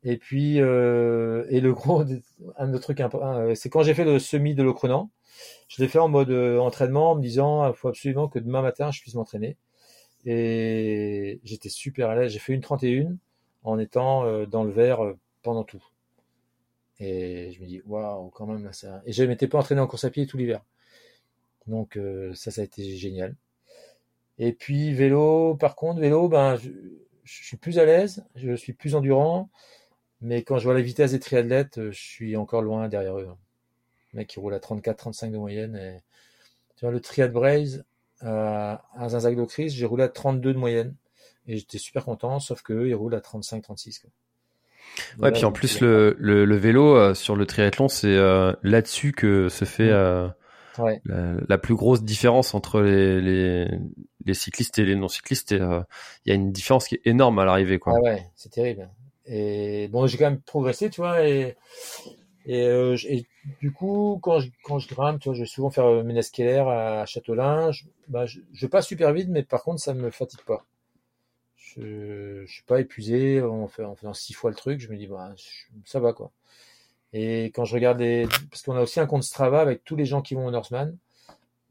Et puis, et le gros, un autre truc important, c'est quand j'ai fait le semi de l'Ocronan, je l'ai fait en mode euh, entraînement en me disant il ah, faut absolument que demain matin je puisse m'entraîner. Et j'étais super à l'aise. J'ai fait une 31 en étant euh, dans le vert euh, pendant tout. Et je me dis waouh quand même là ça. Et je m'étais pas entraîné en course à pied tout l'hiver. Donc ça ça a été génial. Et puis vélo par contre vélo ben je, je suis plus à l'aise, je suis plus endurant. Mais quand je vois la vitesse des triathlètes, je suis encore loin derrière eux mec qui roule à 34-35 de moyenne. Et, tu vois, le Triad Braze euh, à Zinzag d'Ocris, j'ai roulé à 32 de moyenne. Et j'étais super content, sauf que ils roulent à 35-36. Ouais, puis en plus, le, le, le, vélo euh, sur le triathlon, c'est euh, là-dessus que se fait euh, ouais. la, la, plus grosse différence entre les, les, les cyclistes et les non-cyclistes. Il y a une différence qui est énorme à l'arrivée. quoi. Ah ouais, c'est terrible. Et bon, j'ai quand même progressé, tu vois, et et, euh, et, du coup, quand je, quand je grimpe, tu vois, je vais souvent faire euh, Méneskeller à Châtelain. Je, bah, je, passe super vite, mais par contre, ça me fatigue pas. Je, je suis pas épuisé en, faisant six fois le truc. Je me dis, bah, ça va quoi. Et quand je regarde les, parce qu'on a aussi un compte Strava avec tous les gens qui vont au Northman,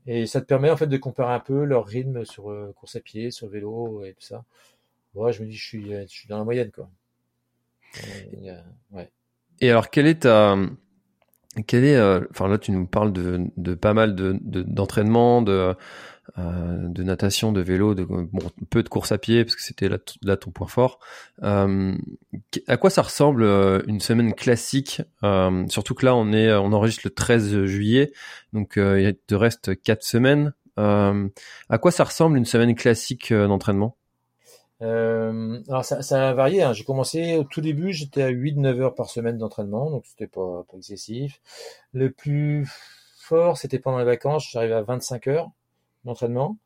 et ça te permet en fait de comparer un peu leur rythme sur euh, course à pied, sur vélo et tout ça. Ouais, je me dis, je suis, je suis dans la moyenne quoi. Euh, ouais. Et alors, quelle est ta, quelle est, euh, enfin là, tu nous parles de, de pas mal de d'entraînement, de, de natation, de vélo, de bon, peu de course à pied parce que c'était là, là, ton point fort. à quoi ça ressemble une semaine classique Surtout que là, on est, on enregistre le 13 juillet, donc il te reste quatre semaines. à quoi ça ressemble une semaine classique d'entraînement? Euh, alors ça, ça a varié. Hein. J'ai commencé au tout début, j'étais à 8-9 heures par semaine d'entraînement, donc c'était pas, pas excessif. Le plus fort, c'était pendant les vacances, j'arrivais à 25 heures d'entraînement.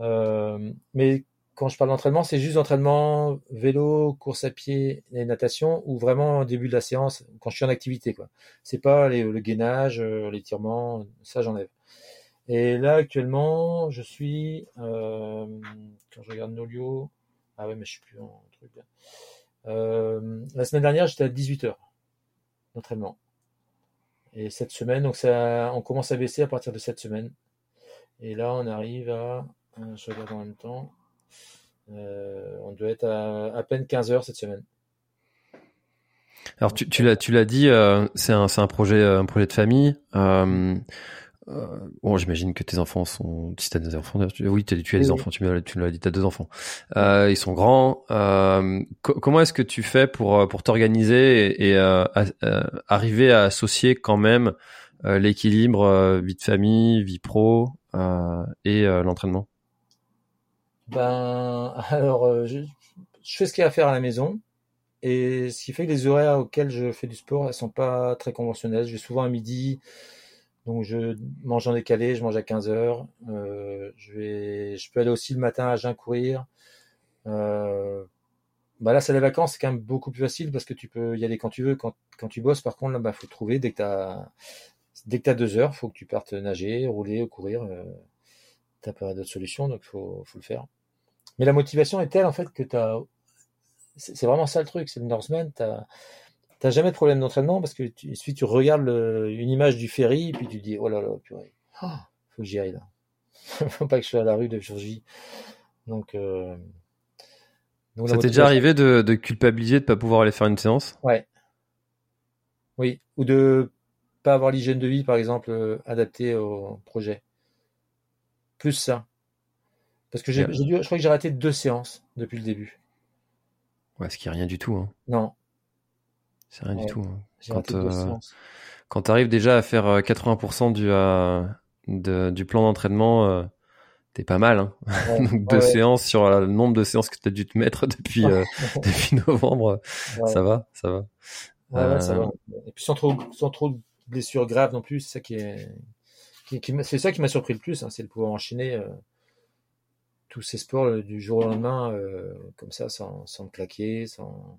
Euh, mais quand je parle d'entraînement, c'est juste d'entraînement vélo, course à pied et natation, ou vraiment au début de la séance, quand je suis en activité. quoi. C'est pas le gainage, euh, l'étirement, ça j'enlève. Et là actuellement, je suis, euh, quand je regarde Nolio, ah ouais, mais je suis plus en truc. Euh, la semaine dernière, j'étais à 18 heures d'entraînement. Et cette semaine, donc ça, on commence à baisser à partir de cette semaine. Et là, on arrive à, euh, je regarde en même temps, euh, on doit être à à peine 15 heures cette semaine. Alors tu, tu l'as dit, c'est un un projet un projet de famille. Bon, j'imagine que tes enfants sont. Si t'as des enfants, oui, tu as des enfants. Tu me l'as dit, t'as deux enfants. Euh, ils sont grands. Euh, comment est-ce que tu fais pour pour t'organiser et, et arriver à associer quand même l'équilibre vie de famille, vie pro et l'entraînement? Ben alors, je, je fais ce qu'il y a à faire à la maison. Et ce qui fait que les horaires auxquels je fais du sport, elles sont pas très conventionnelles. Je vais souvent à midi, donc je mange en décalé, je mange à 15 heures. Euh, je vais, je peux aller aussi le matin à jeun courir. Euh, bah là, c'est les vacances, c'est quand même beaucoup plus facile parce que tu peux y aller quand tu veux. Quand, tu bosses, par contre, là, bah, faut trouver dès que t'as, dès que deux heures, faut que tu partes nager, rouler, courir. Euh, t'as pas d'autres solutions, donc faut, faut le faire. Mais la motivation est telle en fait que t'as, c'est vraiment ça le truc, c'est le Norseman, t'as T'as jamais de problème d'entraînement parce que tu, si tu regardes une image du ferry et puis tu dis oh là là purée, oh, faut que j'y aille là. faut pas que je sois à la rue de Georgie. Donc, euh, donc ça t'est déjà arrivé de, de, culpabiliser de pas pouvoir aller faire une séance? Ouais. Oui, ou de pas avoir l'hygiène de vie par exemple euh, adaptée au projet. Plus ça. Parce que j'ai, dû, je crois que j'ai raté deux séances depuis le début. Ouais, ce qui est rien du tout. Hein. Non, c'est rien du tout. Hein. Quand, euh, quand tu arrives déjà à faire 80% euh, du, de, du plan d'entraînement, euh, t'es pas mal. Hein. Donc deux séances sur le nombre de séances que tu as dû te mettre depuis, depuis novembre, ça va, ça va. Ouais, ça va. Et puis sans trop, sans trop de blessures graves non plus, c'est ça qui est, qui, qui c'est ça qui m'a surpris le plus, hein, c'est de pouvoir enchaîner tous ces sports du jour au lendemain comme ça, sans, sans me claquer, sans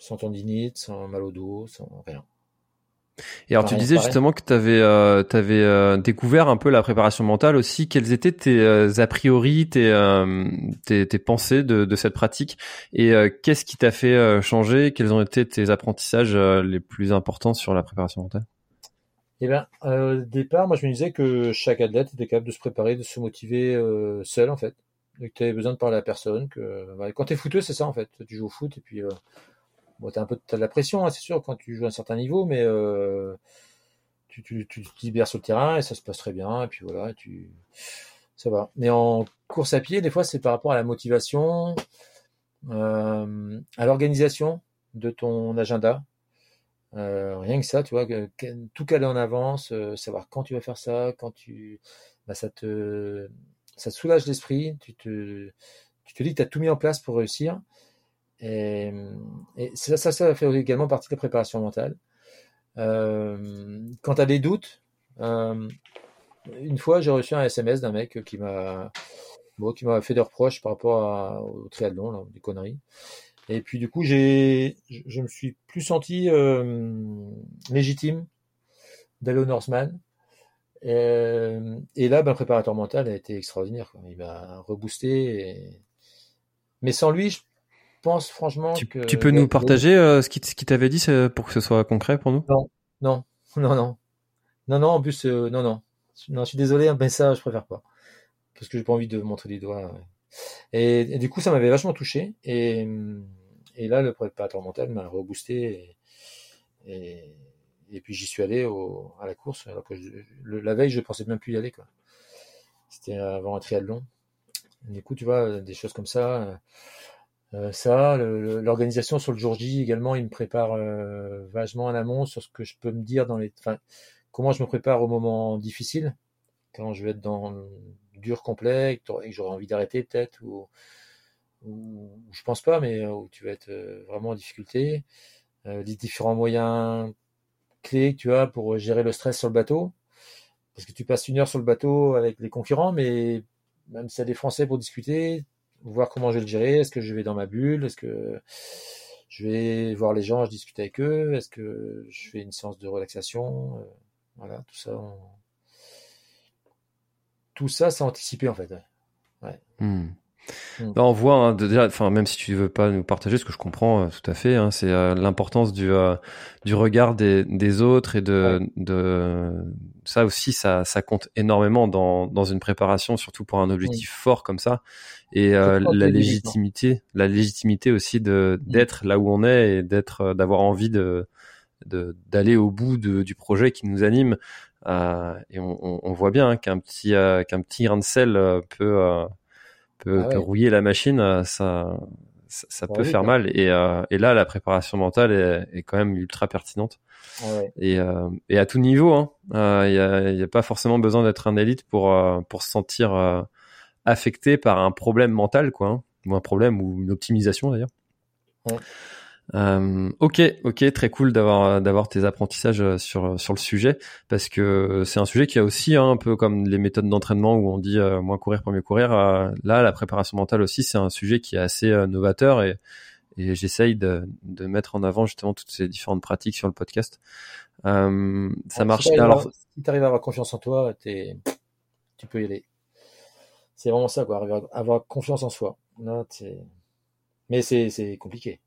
sans tendinite, sans mal au dos, sans rien. Et alors, tu disais justement que tu avais, euh, avais euh, découvert un peu la préparation mentale aussi. Quels étaient tes euh, a priori, tes, tes, tes, pensées de, de, cette pratique Et qu'est-ce qui t'a fait changer? Quels ont été tes apprentissages les plus importants sur la préparation mentale? Eh bien, au départ, moi, je me disais que chaque athlète était capable de se préparer, de se motiver seul, en fait. Et que tu avais besoin de parler à personne. Que... Bah, quand tu es footeux, c'est ça, en fait. Tu joues au foot et puis Bon, t'as un peu as de la pression, hein, c'est sûr, quand tu joues à un certain niveau, mais euh, tu, te libères sur le terrain et ça se passe très bien. Et puis voilà, tu, ça va. Mais en course à pied, des fois, c'est par rapport à la motivation, euh, à l'organisation de ton agenda. Euh, rien que ça, tu vois, que, tout caler en avance, savoir quand tu vas faire ça, quand tu, bah, ça te, ça te soulage l'esprit. Tu te, tu te dis que tu as tout mis en place pour réussir. Et, ça, ça, ça fait également partie de la préparation mentale. Euh, quand tu des doutes, euh, une fois j'ai reçu un SMS d'un mec qui m'a bon, qui m'a fait des reproches par rapport au triathlon, là, des conneries. Et puis du coup, j'ai, je me suis plus senti euh, légitime d'aller au Norseman. Et, là, ben, préparateur mental a été extraordinaire. Il m'a reboosté. Mais sans lui, je pense franchement tu, que. Tu peux nous partager euh, ce qui t'avait dit pour que ce soit concret pour nous? Non, non, non, non. Non, non, en plus, euh, non, non. Non, je suis désolé, mais ça, je préfère pas. Parce que j'ai pas envie de montrer des doigts. Et, du coup, ça m'avait vachement touché. Et, et là, le préparateur mental m'a reboosté. Et, et, et puis, j'y suis allé au, à la course. Alors que la veille, je pensais même plus y aller. Quoi. C'était avant un triathlon. Du coup, tu vois, des choses comme ça. Euh, ça, l'organisation sur le jour J également, il me prépare euh, vachement en amont sur ce que je peux me dire dans les, enfin, comment je me prépare au moment difficile, quand je vais être dans dur complet et que j'aurai envie d'arrêter peut-être ou, je pense pas, mais où tu vas être euh, vraiment en difficulté. Euh, les différents moyens clés que tu as pour gérer le stress sur le bateau, parce que tu passes une heure sur le bateau avec les concurrents, mais même si y a des Français pour discuter, voir comment je vais le gérer. Est-ce que je vais dans ma bulle? Est-ce que je vais voir les gens, je discute avec eux? Est-ce que je fais une séance de relaxation? Euh, Voilà, tout ça. Tout ça, c'est anticipé en fait. Ouais. Hmm. Mm. on voit hein, déjà, enfin même si tu veux pas nous partager, ce que je comprends euh, tout à fait, hein, c'est euh, l'importance du euh, du regard des, des autres et de de ça aussi ça ça compte énormément dans dans une préparation, surtout pour un objectif fort comme ça et la légitimité, la légitimité aussi de mm. d'être là où on est et d'être d'avoir envie de d'aller au bout de, du projet qui nous anime et on, on, voit bien hein, qu'un petit qu'un petit grain de sel peut peut, ah rouiller la machine, euh, ça, ça, peut faire mal. Et, euh, et, là, la préparation mentale est, est, quand même ultra pertinente. Et, euh, et, à tout niveau, hein. il hein, n'y a, pas forcément besoin d'être un élite pour, pour se sentir affecté par un problème mental, quoi, hein. ou un problème ou une optimisation d'ailleurs. Euh, ok, ok, très cool d'avoir d'avoir tes apprentissages euh, sur sur le sujet parce que c'est un sujet qui a aussi hein, un peu comme les méthodes d'entraînement où on dit euh, moins courir pour mieux courir. Euh, là, la préparation mentale aussi, c'est un sujet qui est assez novateur et et j'essaye de, de mettre en avant justement toutes ces différentes pratiques sur le podcast. ça marche. Si Alors, si tu arrives à avoir confiance en toi, es... tu peux y aller. C'est vraiment ça, quoi. À avoir confiance en soi. Là, mais c'est compliqué.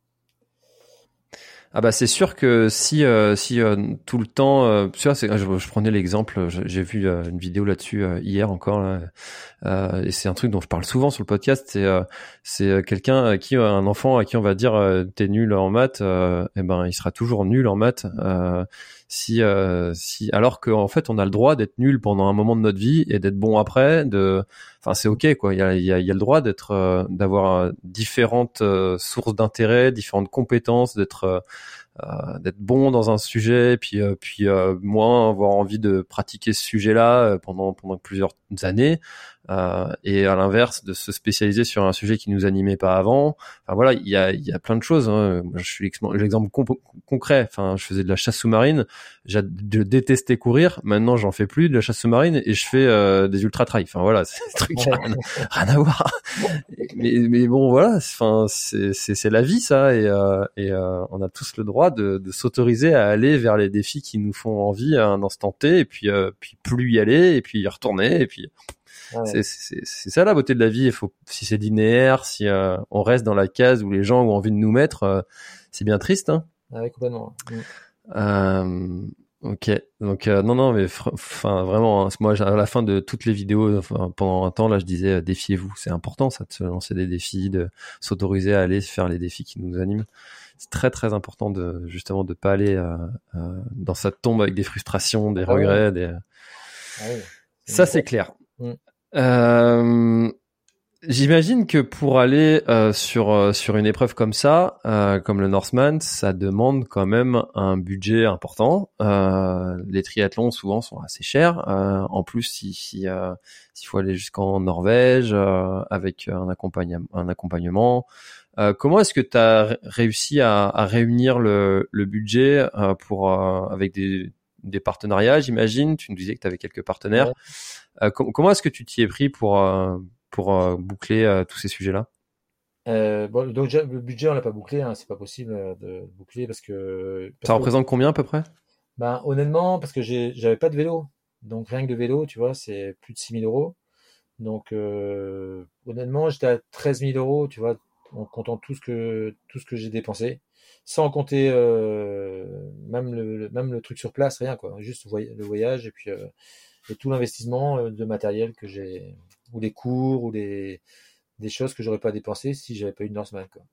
Ah bah c'est sûr que si euh, si euh, tout le temps, euh, tu vois, je, je, prenais l'exemple, j'ai vu euh, une vidéo là-dessus hier encore, là, et c'est un truc dont je parle souvent sur le podcast. C'est c'est quelqu'un à qui un enfant à qui on va dire t'es nul en maths, et eh ben il sera toujours nul en maths. Si si alors qu'en fait on a le droit d'être nul pendant un moment de notre vie et d'être bon après. De, enfin c'est ok quoi. Il y a y a, y a le droit d'être d'avoir différentes sources d'intérêt, différentes compétences, d'être euh, d'être bon dans un sujet, puis euh, puis euh, moins avoir envie de pratiquer ce sujet-là pendant pendant plusieurs années. Euh, et à l'inverse de se spécialiser sur un sujet qui nous animait pas avant. Enfin voilà, il y a, y a plein de choses. Hein. Je suis l'exemple concret. Enfin, je faisais de la chasse sous-marine. Je détestais courir. Maintenant, j'en fais plus de la chasse sous-marine et je fais euh, des ultra trail. Enfin voilà, c'est des trucs rien, à voir. mais, mais bon voilà, enfin c'est c'est la vie ça et euh, et euh, on a tous le droit de, de s'autoriser à aller vers les défis qui nous font envie à un instant T et puis puis plus y aller et puis y retourner et puis c'est ça la beauté de la vie. Il faut, si c'est linéaire, si euh, on reste dans la case où les gens ont envie de nous mettre, euh, c'est bien triste. Hein ouais, complètement. Mm. Euh, ok, donc non, non, mais enfin vraiment, hein, moi à la fin de toutes les vidéos, pendant un temps là, je disais défiez-vous. C'est important ça de se lancer des défis, de s'autoriser à aller faire les défis qui nous animent. C'est très très important de justement de pas aller dans sa tombe avec des frustrations, des ah regrets, des. Ah ça c'est clair. Mm. Euh, J'imagine que pour aller euh, sur euh, sur une épreuve comme ça, euh, comme le Northman, ça demande quand même un budget important. Euh, les triathlons souvent sont assez chers. Euh, en plus, si si s'il faut aller jusqu'en Norvège avec un accompagnement, un accompagnement. Comment est-ce que tu as réussi à, à, réunir le, le budget pour avec des des partenariats, j'imagine? Tu nous disais que tu avais quelques partenaires. Euh, comment est-ce que tu t'y es pris pour, euh, pour euh, boucler tous ces sujets-là? Bon, donc le budget on l'a pas bouclé, hein, c'est pas possible de boucler parce que. ça représente combien à peu près? Ben honnêtement, parce que j'avais pas de vélo, donc rien que de vélo, tu vois, c'est plus de 6000 euros. Donc honnêtement, j'étais à 13 000 euros, tu vois, en comptant tout ce que tout ce que j'ai dépensé sans compter euh, même le truc sur place, rien quoi, juste le voyage et puis euh, tout l'investissement euh, de matériel que j'ai ou des cours ou des des choses que j'aurais pas dépensé si j'avais pas eu de Norseman quoi.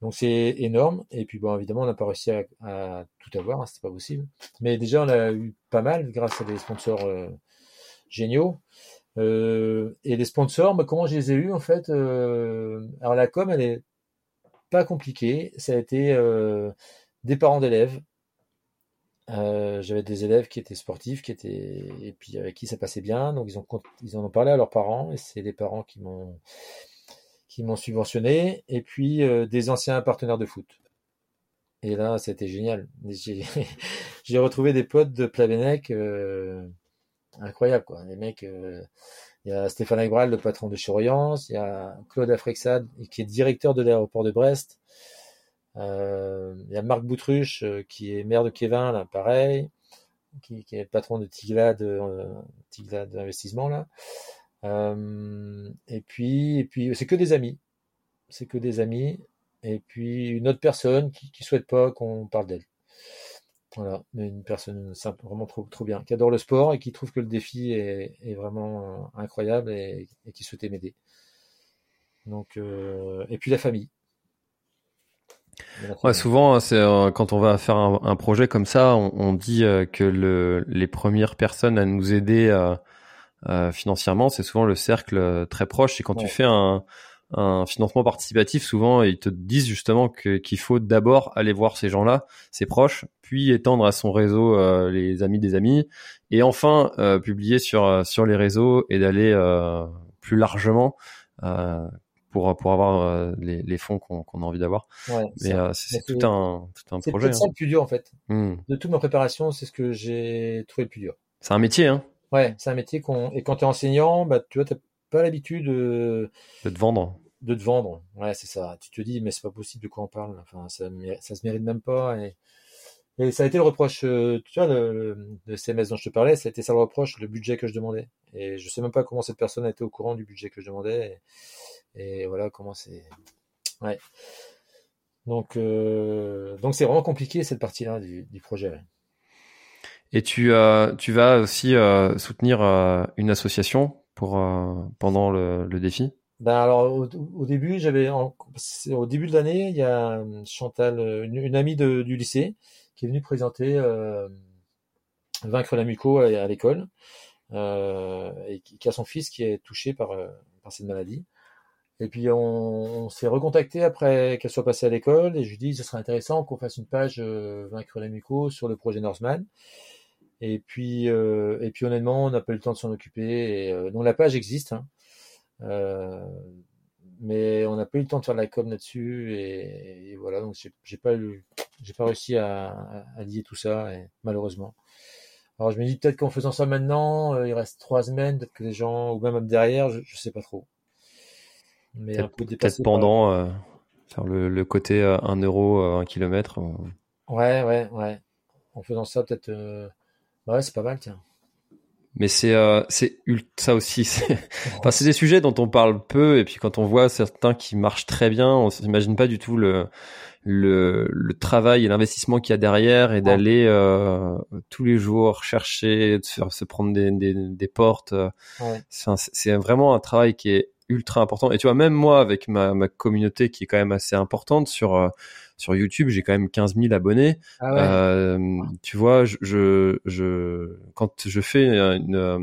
Donc c'est énorme et puis bon évidemment on n'a pas réussi à, à tout avoir, hein, c'était pas possible. Mais déjà on a eu pas mal grâce à des sponsors géniaux. Euh, et les sponsors, bah, comment je les ai eus en fait euh, Alors la com, elle est pas compliquée. Ça a été euh, des parents d'élèves. Euh, J'avais des élèves qui étaient sportifs, qui étaient et puis avec qui ça passait bien. Donc ils ont ils en ont parlé à leurs parents et c'est les parents qui m'ont qui m'ont subventionné. Et puis euh, des anciens partenaires de foot. Et là, c'était génial. J'ai retrouvé des potes de Plavenec. Incroyable quoi. Les mecs, euh, il y a Stéphane Agbral, le patron de Choriance, il y a Claude Afrexad, qui est directeur de l'aéroport de Brest. Euh, il y a Marc Boutruche, euh, qui est maire de Kévin, là, pareil, qui, est patron de Tiglad, euh, Tiglad Investissement, là. Et puis, et puis, c'est que des amis. C'est que des amis. Et puis, une autre personne qui, qui souhaite pas qu'on parle d'elle. Voilà, une personne simple, vraiment trop, trop bien, qui adore le sport et qui trouve que le défi est, est vraiment incroyable et, et qui souhaitait m'aider. Donc, euh, et puis la famille. Ouais, souvent, c'est euh, quand on va faire un, un projet comme ça, on, on dit euh, que le, les premières personnes à nous aider euh, euh, financièrement, c'est souvent le cercle euh, très proche. Et quand tu fais un, un financement participatif, souvent ils te disent justement qu'il faut d'abord aller voir ces gens-là, ses proches, puis étendre à son réseau euh, les amis des amis, et enfin euh, publier sur euh, sur les réseaux et d'aller euh, plus largement. euh, pour, pour avoir euh, les, les fonds qu'on qu'on a envie d'avoir. Ouais, Mais euh, c'est c'est tout c'est- un, tout un c'est projet. peut-être hein. le plus dur en fait. Hmm. De toute ma préparation, c'est ce que j'ai trouvé le plus dur. C'est un métier, hein, Ouais, c'est un métier qu'on et quand tu es enseignant, bah tu vois, pas l'habitude de, de te vendre. de te vendre. Ouais, c'est ça. Tu te dis mais c'est pas possible de quoi on parle? Enfin, ça ça se mérite même pas et et ça a été le reproche, euh, tu vois, le, le, CMS dont je te parlais, ça a été ça le reproche, le budget que je demandais. Et je sais même pas comment cette personne a été au courant du budget que je demandais. Et, et voilà comment c'est. Ouais. Donc, euh, donc c'est vraiment compliqué cette partie-là du, du projet. ouais. Et tu, euh, tu vas aussi euh, soutenir euh, une association euh, pendant le, défi? Ben alors au, début j'avais au début de l'année il y a euh, Chantal euh, une, amie du lycée qui est venue présenter Vaincre la muco à, l'école et qui, a son fils qui est touché par cette maladie et puis on, s'est recontacté après qu'elle soit passée à l'école et je lui dis ce serait intéressant qu'on fasse une page Vaincre la muco sur le projet Norseman et puis euh, et puis honnêtement on n'a pas eu le temps de s'en occuper et euh, donc la page existe hein. Euh, mais on n'a pas eu le temps de faire de la com là-dessus et, et voilà donc j'ai pas j'ai pas réussi à, à- lier tout ça et, malheureusement alors je me dis peut-être qu'en faisant ça maintenant il reste trois semaines peut-être que les gens ou même derrière je, je sais pas trop mais Peut-être peu pendant faire le, le côté euh, 1 euro, euh, 1 kilomètre. ouais ouais ouais en faisant ça peut-être. Bah ouais c'est pas mal tiens Mais c'est euh, c'est ça aussi. c'est- Enfin, c'est des sujets dont on parle peu et puis quand on voit certains qui marchent très bien, on s'imagine pas du tout le le, le travail et l'investissement qu'il y a derrière et d'aller euh, tous les jours chercher, de se, faire, se prendre des, des, des portes. euh, ouais c'est vraiment un travail qui est ultra important. Et tu vois, même moi, avec ma, ma communauté qui est quand même assez importante sur euh, sur YouTube, j'ai quand même 15 000 abonnés. ah ouais Euh, tu vois, je, je, je quand je fais une, euh,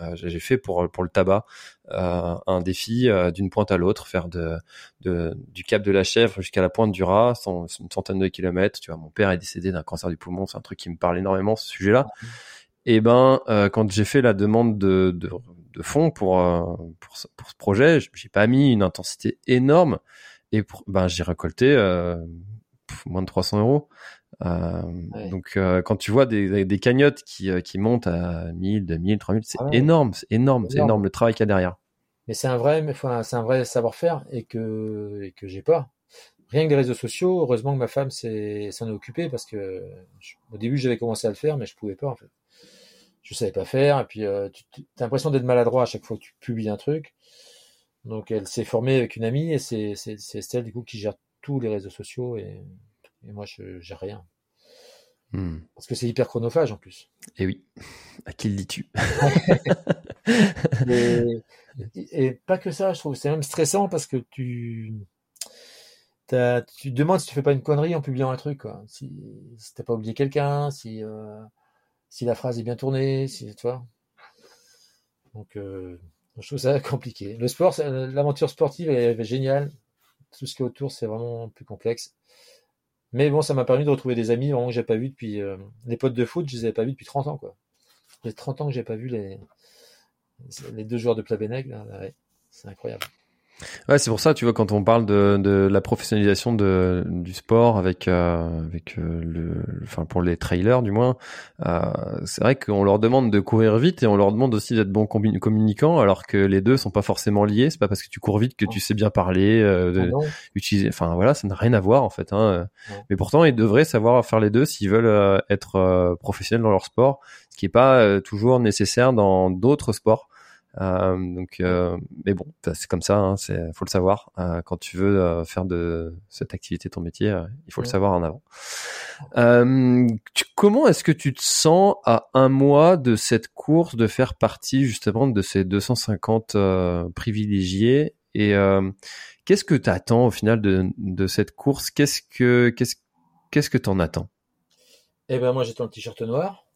euh, j'ai fait pour pour le tabac euh, un défi euh, d'une pointe à l'autre, faire de, de du cap de la Chèvre jusqu'à la pointe du Raz, cent- une centaine de kilomètres. Tu vois, mon père est décédé d'un cancer du poumon, c'est un truc qui me parle énormément ce sujet-là. Et ben, euh, quand j'ai fait la demande de, de, de fonds pour, euh, pour, ce, pour ce projet, j'ai pas mis une intensité énorme et pour, ben, j'ai récolté euh, moins de 300 euros. Euh, Ouais. Donc, euh, quand tu vois des, cagnottes qui, qui montent à 1000, 2000, 3000, c'est Ah ouais. énorme, c'est énorme, c'est Énorme. énorme le travail qu'il y a derrière. Mais c'est un vrai, enfin, c'est un vrai savoir-faire et que, et que j'ai pas. Rien que les réseaux sociaux, heureusement que ma femme s'en est occupée parce que je- au début j'avais commencé à le faire, mais je pouvais pas en fait. Je savais pas faire et puis euh, tu t'as l'impression d'être maladroit à chaque fois que tu publies un truc. Donc elle s'est formée avec une amie et c'est, c'est, c'est Estelle du coup qui gère tous les réseaux sociaux et, et moi je gère rien Hmm. parce que c'est hyper chronophage en plus. Et oui, à qui le dis-tu? Et, et pas que ça, je trouve. C'est même stressant parce que tu, t'as- tu te demandes si tu fais pas une connerie en publiant un truc, quoi. Si, si t'as pas oublié quelqu'un, si, euh, si la phrase est bien tournée, si, tu vois. Donc, euh, je trouve ça compliqué. Le sport, l'aventure sportive est géniale. Tout ce qui est autour, c'est vraiment plus complexe. Mais bon, ça m'a permis de retrouver des amis vraiment que j'ai pas vu depuis euh, les potes de foot, je les avais pas vus depuis 30 ans quoi. J'ai 30 ans que j'ai pas vu les les deux joueurs de Plabennec c'est incroyable. Ouais, c'est pour ça, tu vois, quand on parle de, de la professionnalisation de, du sport avec, euh, avec euh, le, enfin pour les trailers du moins, euh, c'est vrai qu'on leur demande de courir vite et on leur demande aussi d'être bons communicants, alors que les deux sont pas forcément liés. C'est pas parce que tu cours vite que tu sais bien parler, euh, de, ah utiliser. Enfin voilà, ça n'a rien à voir en fait. Hein. Mais pourtant, ils devraient savoir faire les deux s'ils veulent euh, être professionnels dans leur sport, ce qui est pas toujours nécessaire dans d'autres sports. Euh, donc, euh, mais bon, c'est comme ça, hein, c'est faut le savoir. Euh, quand tu veux euh, faire de cette activité ton métier, euh, il faut le savoir en avant. Tu, comment est-ce que tu te sens à un mois de cette course, de faire partie justement de ces 250 privilégiés Et qu'est-ce que tu attends au final de, de cette course? Qu'est-ce que qu'est-ce qu'est-ce que t'en attends? Eh ben moi j'attends le t-shirt noir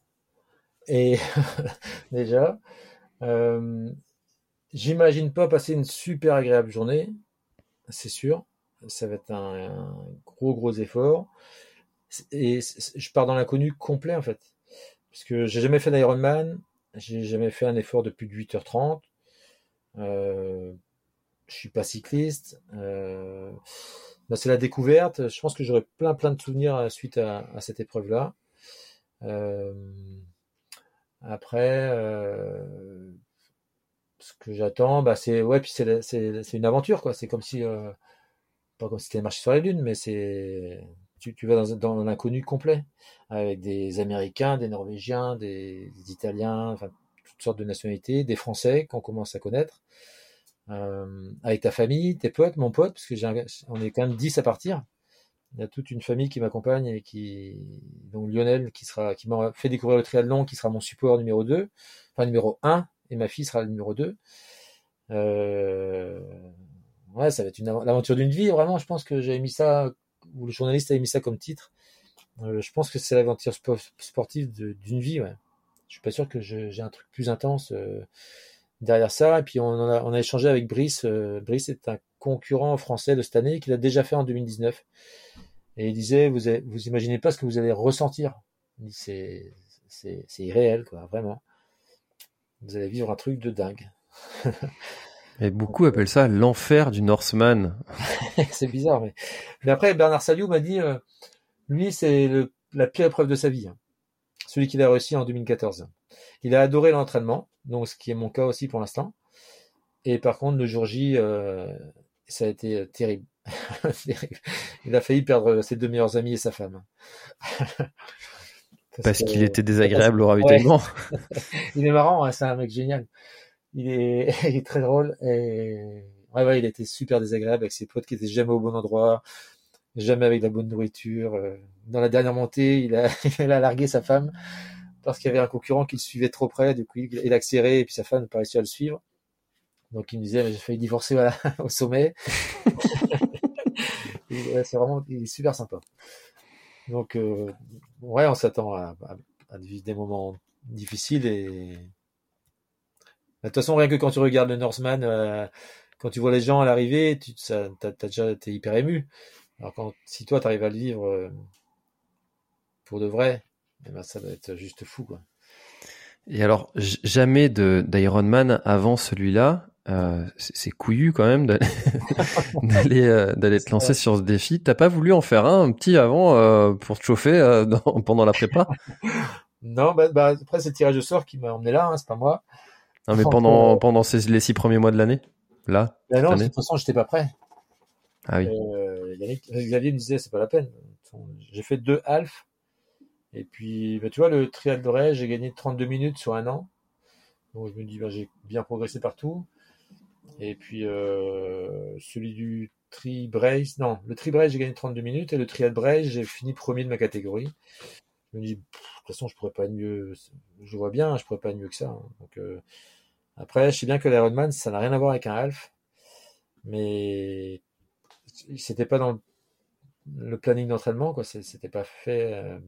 et déjà. Euh, J'imagine pas passer une super agréable journée, c'est sûr. Ça va être un, gros gros effort. Et je pars dans l'inconnu complet en fait. Parce que j'ai jamais fait d'Ironman, j'ai jamais fait un effort de plus de 8h30. Euh, je suis pas cycliste. Euh, bah, c'est la découverte. Je pense que j'aurai plein plein de souvenirs suite à, cette épreuve-là. Euh, après, euh, ce que j'attends, bah c'est ouais, puis c'est c'est une aventure quoi. C'est comme si euh, pas comme si c'était marché sur la lune, mais c'est tu, tu vas dans, dans l'inconnu complet avec des Américains, des Norvégiens, des, Italiens, toutes sortes de nationalités, des Français qu'on commence à connaître. Euh, avec ta famille, tes potes, mon pote, parce que on est quand même 10 à partir. Il y a toute une famille qui m'accompagne et qui, donc Lionel, qui sera, qui m'a fait découvrir le triathlon, qui sera mon support numéro 2, enfin numéro 1, et ma fille sera le numéro 2. Euh, ouais, ça va être une l'aventure d'une vie, vraiment. Je pense que j'ai mis ça, ou le journaliste a mis ça comme titre. Euh, je pense que c'est l'aventure sportive d'une vie, ouais. Je suis pas sûr que j'ai un truc plus intense euh, derrière ça. Et puis on, a, on a échangé avec Brice. Brice est un concurrent français de cette année qu'il a déjà fait en 2019. Et il disait, vous, avez, vous imaginez pas ce que vous allez ressentir. C'est irréel, quoi, vraiment. Vous allez vivre un truc de dingue. Et beaucoup appellent ça l'enfer du Norseman. c'est bizarre, mais... mais après Bernard Saliou m'a dit, euh, lui c'est la pire épreuve de sa vie, hein. celui qu'il a réussi en 2014. Il a adoré l'entraînement, donc ce qui est mon cas aussi pour l'instant. Et par contre, le jour J, euh, ça a été euh, terrible. Il a failli perdre ses deux meilleurs amis et sa femme. Parce, qu'il était désagréable au ravitaillement. il est marrant, hein, c'est un mec génial. Il est, il est très drôle et ouais, ouais, il était super désagréable avec ses potes qui étaient jamais au bon endroit, jamais avec la bonne nourriture. Euh, dans la dernière montée, il a, il a largué sa femme parce qu'il y avait un concurrent qui le suivait trop près. Du coup, il a accéléré et puis sa femme n'a pas réussi à le suivre. Donc il me disait, j'ai failli divorcer voilà, au sommet. c'est vraiment, il est super sympa. Donc, euh, ouais, on s'attend à, à, vivre des moments difficiles et de toute façon, rien que quand tu regardes le Northman, euh, quand tu vois les gens à l'arrivée, tu ça, t'as, déjà été hyper ému. Alors quand si toi tu arrives à le vivre euh, pour de vrai, eh ben, ça va être juste fou quoi. Et alors jamais de d'Ironman avant celui-là. Euh, c'est couillu quand même d'aller euh, d'aller te lancer sur ce défi. T'as pas voulu en faire un, un petit avant euh, pour te chauffer pendant la prépa? Non, bah, bah, après c'est le tirage de sort qui m'a emmené là, hein, c'est pas moi. Non, mais pendant pendant ces, les six premiers mois de l'année, là. Bah non, de toute façon j'étais pas prêt. Ah oui. Yannick, Xavier me disait c'est pas la peine. J'ai fait deux half et puis bah, tu vois le trial de j'ai gagné 32 minutes sur un an. Donc je me dis bah, j'ai bien progressé partout. Et puis euh, celui du tri brace, non, le tri brace j'ai gagné 32 minutes et le trial brace j'ai fini premier de ma catégorie. Je me dis, de toute façon je pourrais pas être mieux, je vois bien, je pourrais pas être mieux que ça. Hein. Donc euh, après, je sais bien que l'Ironman ça n'a rien à voir avec un half, mais c'était pas dans le planning d'entraînement quoi, c'était pas fait. Euh.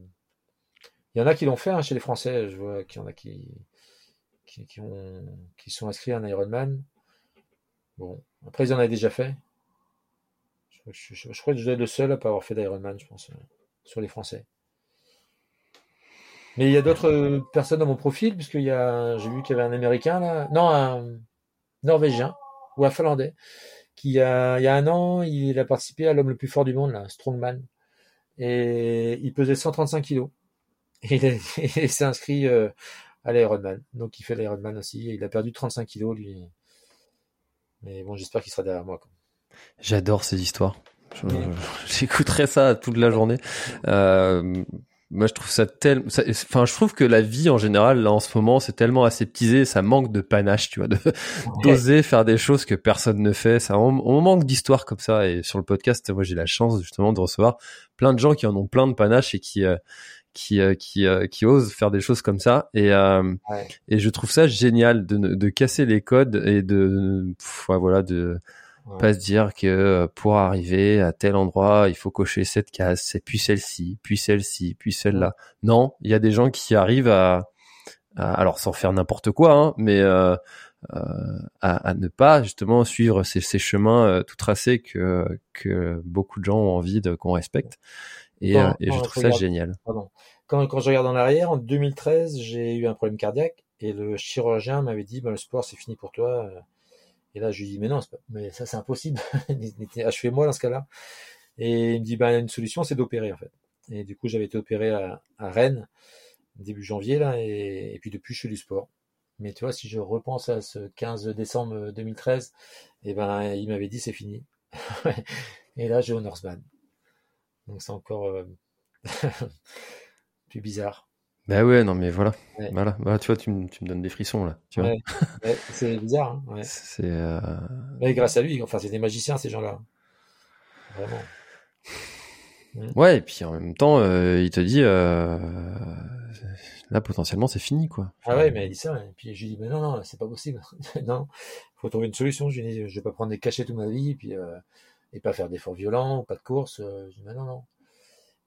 Il y en a qui l'ont fait hein, chez les Français, je vois qu'il y en a qui qui, ont, qui sont inscrits en Ironman. Bon, après, ils en avaient déjà fait. Je, crois que je dois être le seul à pas avoir fait d'Ironman, je pense, euh, sur les Français. Mais il y a d'autres personnes dans mon profil, a, j'ai vu qu'il y avait un Américain là, non, un Norvégien ou un Finlandais, qui a, il y a un an, il a participé à l'homme le plus fort du monde, là, Strongman, et il pesait 135 kilos. Et il, s'est inscrit euh, à l'Ironman, donc il fait l'Ironman aussi. Et il a perdu 35 kilos lui. Mais bon, j'espère qu'il sera derrière moi. J'adore ces histoires. J'écouterai ça toute la journée. Euh, moi, je trouve ça tellement, enfin, je trouve que la vie en général, là, en ce moment, c'est tellement aseptisé, ça manque de panache, tu vois, de d'oser faire des choses que personne ne fait. Ça, on, on manque d'histoires comme ça. Et sur le podcast, moi, j'ai la chance justement de recevoir plein de gens qui en ont plein de panache et qui, euh, qui, euh, qui, euh, qui osent faire des choses comme ça. Et, ouais. et je trouve ça génial de, de casser les codes et de, voilà, de pas se dire que euh, pour arriver à tel endroit, il faut cocher cette case, puis celle-ci, puis celle-ci, puis celle-là. Non, il y a des gens qui arrivent à, à alors sans faire n'importe quoi, hein, mais euh, euh, à, à, ne pas justement suivre ces, ces chemins euh, tout tracés que, que beaucoup de gens ont envie de qu'on respecte. Et, quand, et je trouve ça regarde, génial. Quand, quand je regarde en arrière, en 2013, j'ai eu un problème cardiaque et le chirurgien m'avait dit, ben, le sport c'est fini pour toi et là, je lui dis, mais non, pas, mais ça, c'est impossible. Achevez-moi dans ce cas-là. Et il me dit, ben, une solution, c'est d'opérer, en fait. Et du coup, j'avais été opéré à, à, Rennes, début janvier, là, et, et, puis depuis, je fais du sport. Mais tu vois, si je repense à ce 15 décembre 2013, et ben, il m'avait dit, c'est fini. et là, j'ai au Northman. Donc, c'est encore euh... plus bizarre. Bah ouais, non mais voilà, ouais. voilà. Bah, tu vois, tu, me, tu me donnes des frissons là. Tu vois ouais. ouais c'est bizarre. Hein. C'est. Euh... Mais grâce à lui, enfin, c'est des magiciens ces gens-là. Vraiment. Ouais, et puis en même temps, euh, il te dit, euh, là potentiellement c'est fini quoi. Ah ouais, mais il dit ça. Et puis je lui dis, mais non, non, c'est pas possible. non, faut trouver une solution. Je lui dis, je vais pas prendre des cachets toute ma vie, et puis et pas faire d'efforts violents, pas de course. Je dis, mais non, non.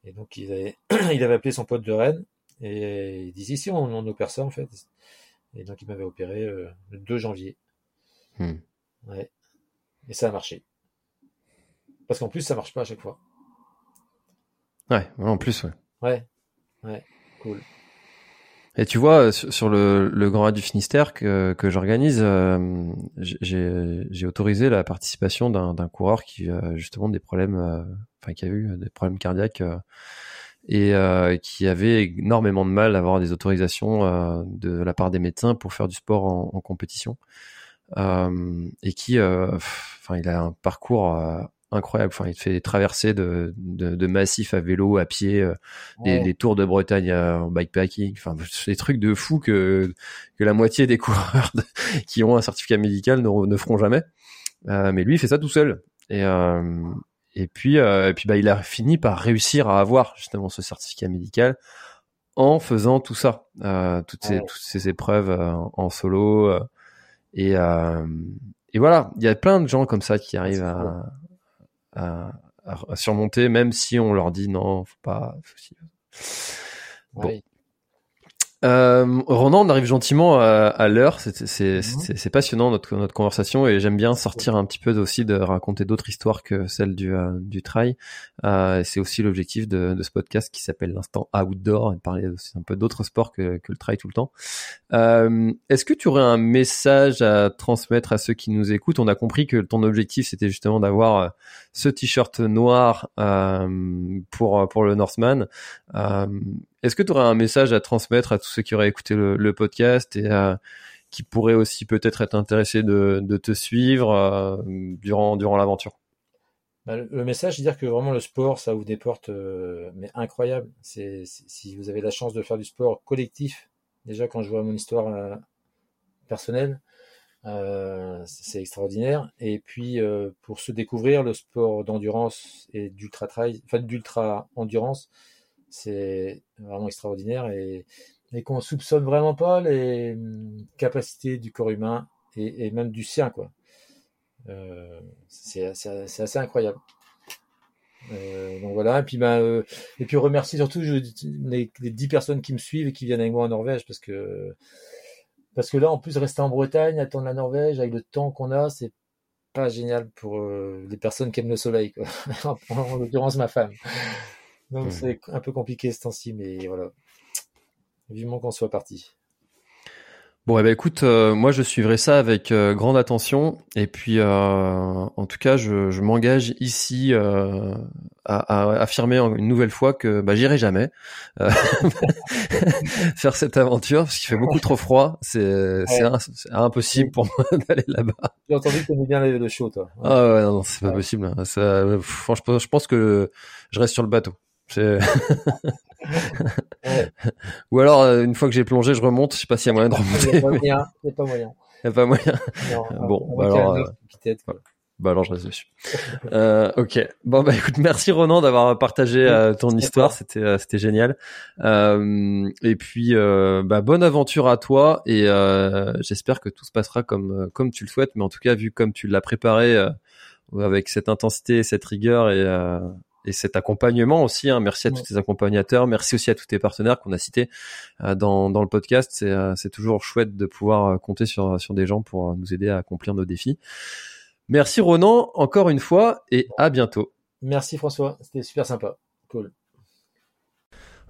Et donc il avait, il avait appelé son pote de Rennes. Et ils disent ici, on, on opère ça en fait. Et donc, il m'avait opéré euh, le 2 janvier. Hmm. Ouais. Et ça a marché. Parce qu'en plus, ça marche pas à chaque fois. Ouais, en plus, ouais. Ouais, ouais, cool. Et tu vois, sur le, le Grand Raid du Finistère que, que j'organise, euh, j'ai autorisé la participation d'un coureur qui a justement des problèmes, euh, enfin qui a eu des problèmes cardiaques euh, et euh, qui avait énormément de mal à avoir des autorisations euh, de la part des médecins pour faire du sport en, en compétition euh, et qui, enfin, il a un parcours incroyable. Enfin, il fait des traversées de, de, de massifs à vélo, à pied, ouais. des, des, tours de Bretagne en bikepacking. Enfin, des trucs de fou que que la moitié des coureurs qui ont un certificat médical ne, ne feront jamais. mais lui, il fait ça tout seul. Et, et puis, euh, et puis bah, il a fini par réussir à avoir justement ce certificat médical en faisant tout ça, euh, toutes, ces, toutes ces épreuves euh, en solo. Euh, et, euh, et voilà, il y a plein de gens comme ça qui arrivent à, à, à, surmonter, même si on leur dit non, faut pas. Bon. Euh, Ronan, on arrive gentiment à, à l'heure. C'est mmh. passionnant notre, notre conversation et j'aime bien sortir un petit peu aussi de raconter d'autres histoires que celles du, euh, du trail. Euh, c'est aussi l'objectif de, de, ce podcast qui s'appelle l'instant outdoor et de parler aussi un peu d'autres sports que, que, le trail tout le temps. Euh, Est-ce que tu aurais un message à transmettre à ceux qui nous écoutent? On a compris que ton objectif c'était justement d'avoir euh, ce t-shirt noir euh, pour pour le Northman. Est-ce que tu aurais un message à transmettre à tous ceux qui auraient écouté le, podcast et qui pourraient aussi peut-être être intéressés de, te suivre euh, durant, l'aventure? Bah, le, message, c'est dire que vraiment le sport, ça ouvre des portes euh, mais incroyables. C'est si vous avez la chance de faire du sport collectif, déjà quand je vois mon histoire euh, personnelle, c'est extraordinaire. Et puis pour se découvrir, le sport d'endurance et d'ultra trail, enfin d'ultra endurance, c'est vraiment extraordinaire et, et qu'on soupçonne vraiment pas les hum, capacités du corps humain et, même du sien quoi. Euh, c'est assez incroyable. Euh, donc voilà, et puis ben euh, et puis remercier surtout les, les 10 personnes qui me suivent et qui viennent avec moi en Norvège parce que parce que là, en plus, rester en Bretagne, attendre la Norvège, avec le temps qu'on a, c'est pas génial pour les personnes qui aiment le soleil, quoi. en l'occurrence ma femme. Donc c'est un peu compliqué ce temps-ci, mais voilà. Vivement qu'on soit parti. Bon, eh ben écoute, euh, moi je suivrai ça avec euh, grande attention et puis euh, en tout cas je, je m'engage ici à, à, affirmer une nouvelle fois que bah, j'irai jamais faire cette aventure parce qu'il fait beaucoup trop froid, c'est c'est impossible pour moi d'aller là-bas. J'ai entendu que t'aimais bien le chaud, toi. Ah ouais, non, c'est pas possible. Hein. Ça, franchement, je pense que je reste sur le bateau. Ou alors, euh, une fois que j'ai plongé, je remonte. Je sais pas s'il y a moyen de remonter. Il n'y a pas moyen. Il a pas moyen. Il a pas moyen. bon, bah alors, euh, bah alors je reste dessus. euh, ok. Bon bah écoute, merci Ronan d'avoir partagé euh, ton histoire, c'était c'était génial. et puis bah bonne aventure à toi et j'espère que tout se passera comme comme tu le souhaites. Mais en tout cas, vu comme tu l'as préparé avec cette intensité, cette rigueur et et cet accompagnement aussi. Hein. Merci à tous tes accompagnateurs, merci aussi à tous tes partenaires qu'on a cités euh, dans, dans le podcast. C'est, euh, c'est toujours chouette de pouvoir euh, compter sur, sur des gens pour nous aider à accomplir nos défis. Merci Ronan, encore une fois, et à bientôt. Merci François, c'était super sympa. Cool.